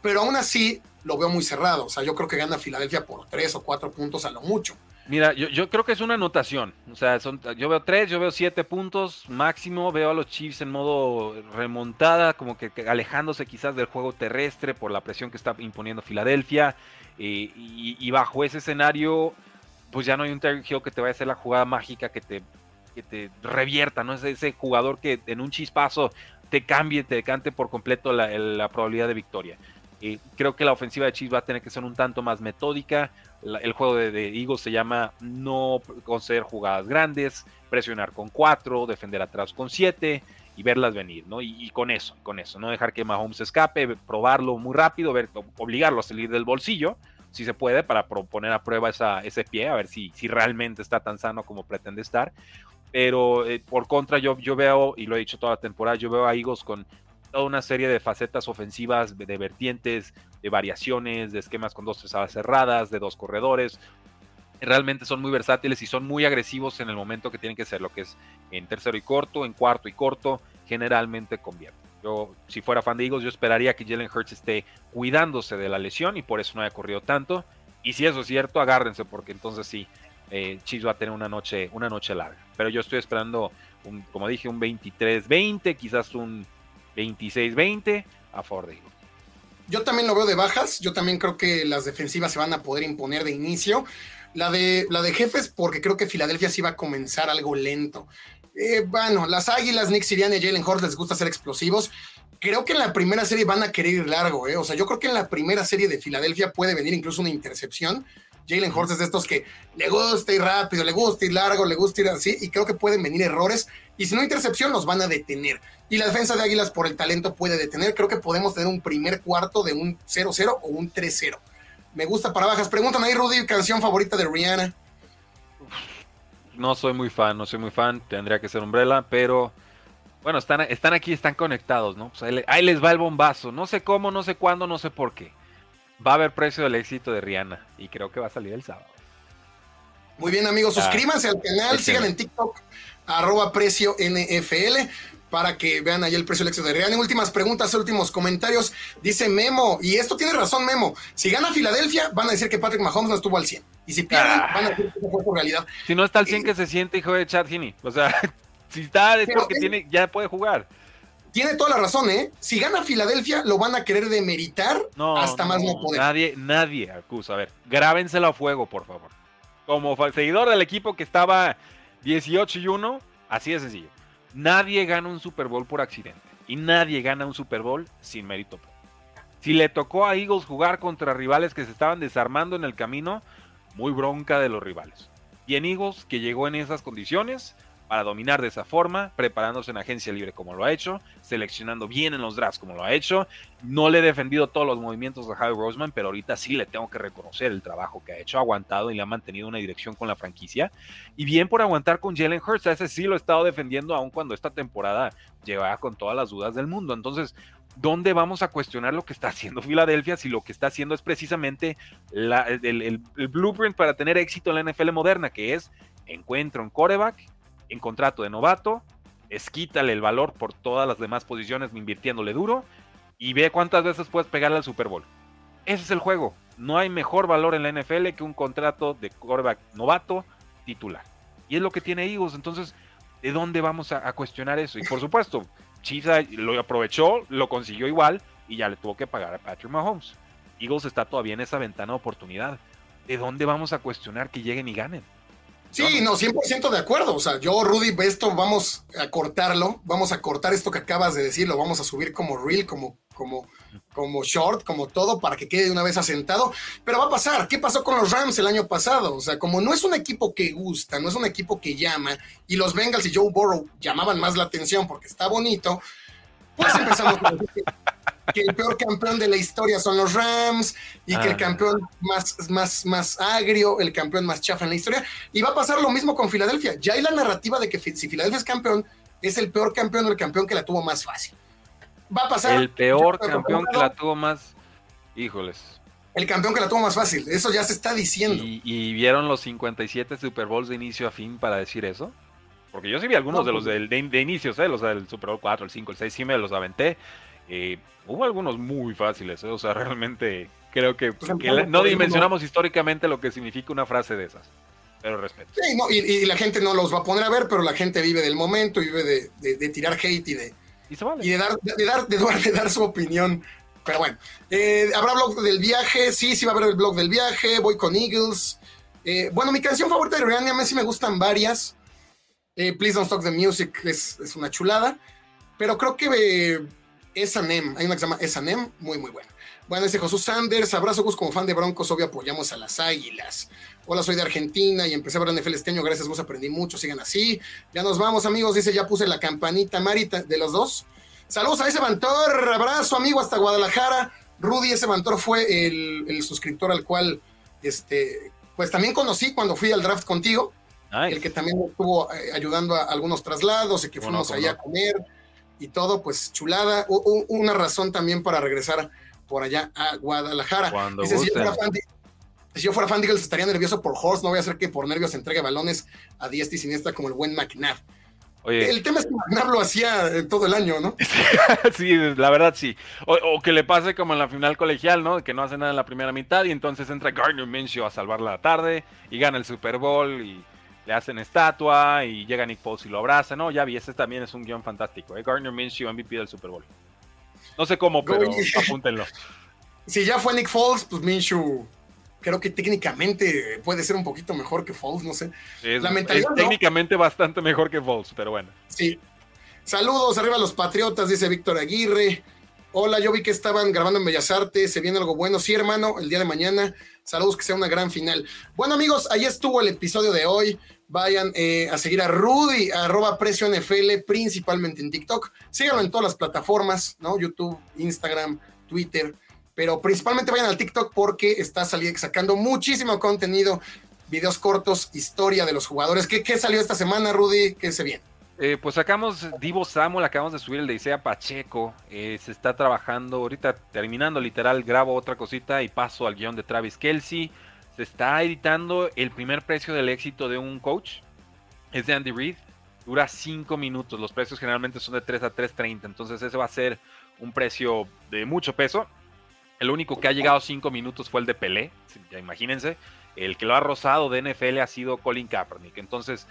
Pero aún así lo veo muy cerrado. O sea, yo creo que gana Filadelfia por tres o cuatro puntos a lo mucho. Mira, yo, creo que es una anotación. O sea, yo veo tres, yo veo siete puntos máximo. Veo a los Chiefs en modo remontada, como que, alejándose quizás del juego terrestre por la presión que está imponiendo Filadelfia. Eh, y, bajo ese escenario, pues ya no hay un Terry que te vaya a hacer la jugada mágica que te revierta, ¿no? Es ese jugador que en un chispazo te cambie, te decante por completo la, probabilidad de victoria. Y creo que la ofensiva de Chiefs va a tener que ser un tanto más metódica. el juego de, de, Eagles se llama no conceder jugadas grandes, presionar con cuatro, defender atrás con siete y verlas venir, ¿no? Y, con eso, con eso, no dejar que Mahomes escape, probarlo muy rápido, ver, obligarlo a salir del bolsillo, si se puede, para poner a prueba esa, ese pie, a ver si, si realmente está tan sano como pretende estar. Pero eh, por contra, yo, yo veo, y lo he dicho toda la temporada, yo veo a Eagles con toda una serie de facetas ofensivas, de vertientes, de variaciones, de esquemas con dos tres cerradas, de dos corredores. Realmente son muy versátiles y son muy agresivos en el momento que tienen que ser, lo que es en tercero y corto, en cuarto y corto, generalmente convierte. Yo, si fuera fan de Eagles, yo esperaría que Jalen Hurts esté cuidándose de la lesión y por eso no haya corrido tanto. Y si eso es cierto, agárrense, porque entonces sí, eh, Chiefs va a tener una noche, una noche larga. Pero yo estoy esperando, un, como dije, un 23-20, quizás un 26-20 a Ford Yo también lo veo de bajas. Yo también creo que las defensivas se van a poder imponer de inicio. La de, la de jefes, porque creo que Filadelfia sí va a comenzar algo lento. Eh, bueno, las Águilas, Nick Sirianni y Jalen Hurts les gusta ser explosivos. Creo que en la primera serie van a querer ir largo, ¿eh? O sea, yo creo que en la primera serie de Filadelfia puede venir incluso una intercepción Jalen Hurts es de estos que le gusta ir rápido, le gusta ir largo, le gusta ir así, y creo que pueden venir errores, y si no intercepción, los van a detener. Y la defensa de Águilas por el talento puede detener. Creo que podemos tener un primer cuarto de un 0-0 o un 3-0. Me gusta para bajas. Preguntan ahí, Rudy, canción favorita de Rihanna. No soy muy fan, no soy muy fan. Tendría que ser Umbrella, pero bueno, están, están aquí, están conectados, ¿no? Pues ahí les va el bombazo. No sé cómo, no sé cuándo, no sé por qué va a haber precio del éxito de Rihanna y creo que va a salir el sábado. Muy bien, amigos, ah, suscríbanse al canal, sigan en TikTok, arroba precio NFL, para que vean ahí el precio del éxito de Rihanna. Últimas preguntas, últimos comentarios. Dice Memo, y esto tiene razón, Memo. Si gana Filadelfia, van a decir que Patrick Mahomes no estuvo al 100. Y si pierden, ah. van a decir que fue por realidad. Si no está al 100, eh, que se siente hijo de Chad Heaney. O sea, si está es porque tiene, ya puede jugar tiene toda la razón, ¿eh? Si gana Filadelfia, lo van a querer demeritar hasta más no poder. Nadie, nadie acusa. A ver, grábenselo a fuego, por favor. Como seguidor del equipo que estaba 18 y 1, así de sencillo. Nadie gana un Super Bowl por accidente. Y nadie gana un Super Bowl sin mérito. Si le tocó a Eagles jugar contra rivales que se estaban desarmando en el camino, muy bronca de los rivales. Y en Eagles, que llegó en esas condiciones, para dominar de esa forma, preparándose en agencia libre como lo ha hecho, seleccionando bien en los drafts como lo ha hecho. No le he defendido todos los movimientos de Javi Roseman, pero ahorita sí le tengo que reconocer el trabajo que ha hecho, ha aguantado y le ha mantenido una dirección con la franquicia. Y bien por aguantar con Jalen Hurts, a ese sí lo he estado defendiendo aun cuando esta temporada llevaba con todas las dudas del mundo. Entonces, ¿dónde vamos a cuestionar lo que está haciendo Filadelfia si lo que está haciendo es precisamente el, el, blueprint para tener éxito en la NFL moderna, que es encuentro un coreback en contrato de novato, esquítale el valor por todas las demás posiciones invirtiéndole duro y ve cuántas veces puedes pegarle al Super Bowl. Ese es el juego. No hay mejor valor en la NFL que un contrato de quarterback novato titular. Y es lo que tiene Eagles. Entonces, ¿de dónde vamos a, cuestionar eso? Y por supuesto, Chiefs lo aprovechó, lo consiguió igual y ya le tuvo que pagar a Patrick Mahomes. Eagles está todavía en esa ventana de oportunidad. ¿De dónde vamos a cuestionar que lleguen y ganen? Sí, no, 100% de acuerdo. O sea, yo, Rudy, esto vamos a cortarlo, vamos a cortar esto que acabas de decir, lo vamos a subir como reel, como, como, como short, como todo, para que quede de una vez asentado. Pero va a pasar. ¿Qué pasó con los Rams el año pasado? O sea, como no es un equipo que gusta, no es un equipo que llama, y los Bengals y Joe Burrow llamaban más la atención porque está bonito, pues empezamos a decir que el peor campeón de la historia son los Rams y que el ah. campeón más, más, más agrio, el campeón más chafa en la historia. Y va a pasar lo mismo con Filadelfia. Ya hay la narrativa de que si Filadelfia es campeón, es el peor campeón o el campeón que la tuvo más fácil. Va a pasar. El peor campeón que la tuvo más. Híjoles. El campeón que la tuvo más fácil. Eso ya se está diciendo. ¿Y, vieron los 57 Super Bowls de inicio a fin para decir eso? Porque yo sí vi algunos de los pues de, de, inicios, ¿eh? los del Super Bowl 4, el 5, el 6, sí me los aventé. Eh, hubo algunos muy fáciles, ¿eh? o sea, realmente creo que, pues, no dimensionamos históricamente lo que significa una frase de esas. Pero respeto. Sí, no, y, la gente no los va a poner a ver, pero la gente vive del momento, vive de, tirar hate y de, y, de, dar, de, dar, de, dar, su opinión. Pero bueno, eh, ¿habrá blog del viaje? Sí, sí va a haber el blog del viaje. Voy con Eagles. bueno, mi canción favorita de Rihanna, a mí sí me gustan varias. Please Don't Talk the Music es, es una chulada. Pero creo que Esanem, hay una que se llama Esanem, muy, muy buena. Bueno, dice Jesús Sanders, abrazo Gus como fan de Broncos, obvio apoyamos a las Águilas. Hola, soy de Argentina y empecé a ver NFL este año, gracias Gus, aprendí mucho, sigan así. Ya nos vamos, amigos, dice, ya puse la campanita Marita de los dos. Saludos a ese Bantor, abrazo amigo hasta Guadalajara. Rudy ese Bantor fue el, suscriptor al cual, este, pues también conocí cuando fui al draft contigo. El que también estuvo eh, ayudando a algunos traslados y que fuimos allá a comer y todo, pues chulada. una razón también para regresar por allá a Guadalajara. si, yo fuera fan, de, estaría nervioso por Horst. No voy a hacer que por nervios entregue balones a diestra y siniestra como el buen McNabb. el tema es que McNabb lo hacía todo el año, ¿no? sí, la verdad sí. O, que le pase como en la final colegial, ¿no? Que no hace nada en la primera mitad y entonces entra Gardner Minshew a salvar la tarde y gana el Super Bowl y le hacen estatua y llega Nick Foles y lo abraza. No, ya vi, ese también es un guion fantástico. ¿eh? Gardner Minshew, MVP del Super Bowl. No sé cómo, pero apúntenlo. Si ya fue Nick Foles, pues Minshew creo que técnicamente puede ser un poquito mejor que Foles, no sé. Es, técnicamente bastante mejor que Foles, pero bueno. Sí. Saludos, arriba los Patriotas, dice Víctor Aguirre. Hola, yo vi que estaban grabando en Bellas Artes, se viene algo bueno. Sí, hermano, el día de mañana. Saludos, que sea una gran final. Bueno, amigos, ahí estuvo el episodio de hoy. Vayan eh, a seguir a Rudy, arroba precio NFL, principalmente en TikTok. Síganlo en todas las plataformas, ¿no? YouTube, Instagram, Twitter. Pero principalmente vayan al TikTok porque está saliendo, sacando muchísimo contenido, videos cortos, historia de los jugadores. ¿Qué, qué salió esta semana, Rudy? ¿Qué se viene? Eh, pues sacamos Divo Samuel, acabamos de subir el de Isaiah Pacheco. Eh, se está trabajando, ahorita terminando literal, grabo otra cosita y paso al guion de Travis Kelsey. Se está editando el primer precio del éxito de un coach. Es de Andy Reid. Dura 5 minutos. Los precios generalmente son de 3 a 3.30. Entonces ese va a ser un precio de mucho peso. El único que ha llegado 5 minutos fue el de Pelé. Ya imagínense. El que lo ha rozado de NFL ha sido Colin Kaepernick. Entonces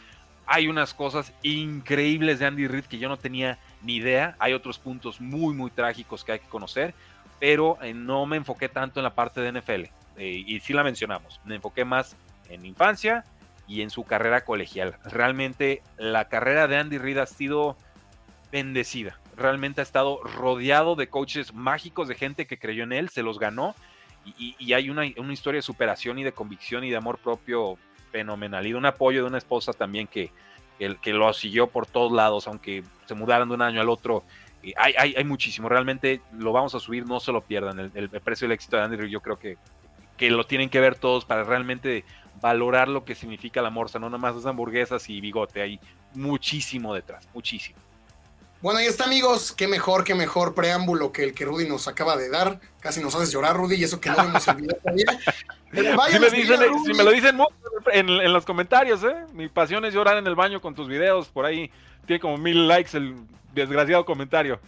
hay unas cosas increíbles de Andy Reid que yo no tenía ni idea. Hay otros puntos muy, muy trágicos que hay que conocer. Pero eh, no me enfoqué tanto en la parte de NFL. Eh, y sí la mencionamos, me enfoqué más en infancia y en su carrera colegial. Realmente la carrera de Andy Reid ha sido bendecida. Realmente ha estado rodeado de coaches mágicos, de gente que creyó en él, se los ganó. Y, hay una, historia de superación y de convicción y de amor propio fenomenal. Y de un apoyo de una esposa también que, que, lo siguió por todos lados, aunque se mudaran de un año al otro. hay, hay, muchísimo, realmente lo vamos a subir, no se lo pierdan. El, el precio del éxito de Andy Reid yo creo que que lo tienen que ver todos para realmente valorar lo que significa la morsa, no nomás las hamburguesas y bigote, hay muchísimo detrás, muchísimo. Bueno, ahí está, amigos. Qué mejor, qué mejor preámbulo que el que Rudy nos acaba de dar. Casi nos haces llorar, Rudy, y eso que no hemos olvidado todavía. si, me dicen, si me lo dicen en, en, los comentarios, ¿eh? Mi pasión es llorar en el baño con tus videos. Por ahí tiene como mil likes el desgraciado comentario.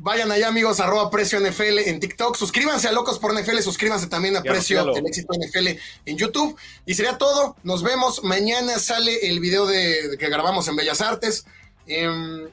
Vayan allá, amigos, arroba Precio NFL en TikTok. Suscríbanse a Locos por NFL, suscríbanse también a Precio del Éxito NFL en YouTube. Y sería todo. Nos vemos. Mañana sale el video de, que grabamos en Bellas Artes. Em,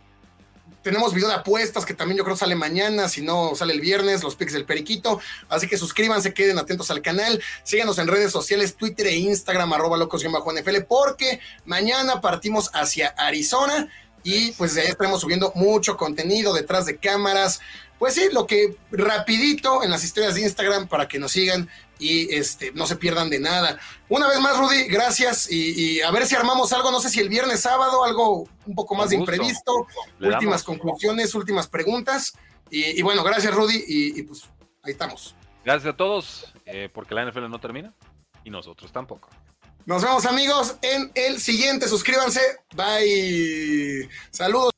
tenemos video de apuestas que también yo creo sale mañana, si no sale el viernes, los picks del Periquito. Así que suscríbanse, queden atentos al canal. Síganos en redes sociales, Twitter e Instagram, arroba locos NFL, porque mañana partimos hacia Arizona y pues de ahí estaremos subiendo mucho contenido detrás de cámaras. Pues sí, lo que rapidito en las historias de Instagram para que nos sigan y este, no se pierdan de nada. Una vez más, Rudy, gracias y, a ver si armamos algo, no sé si el viernes sábado, algo un poco más de imprevisto, últimas conclusiones, últimas preguntas. Y, bueno, gracias, Rudy, y, pues ahí estamos. Gracias a todos, eh, porque la NFL no termina y nosotros tampoco. Nos vemos amigos en el siguiente, suscríbanse, bye, saludos.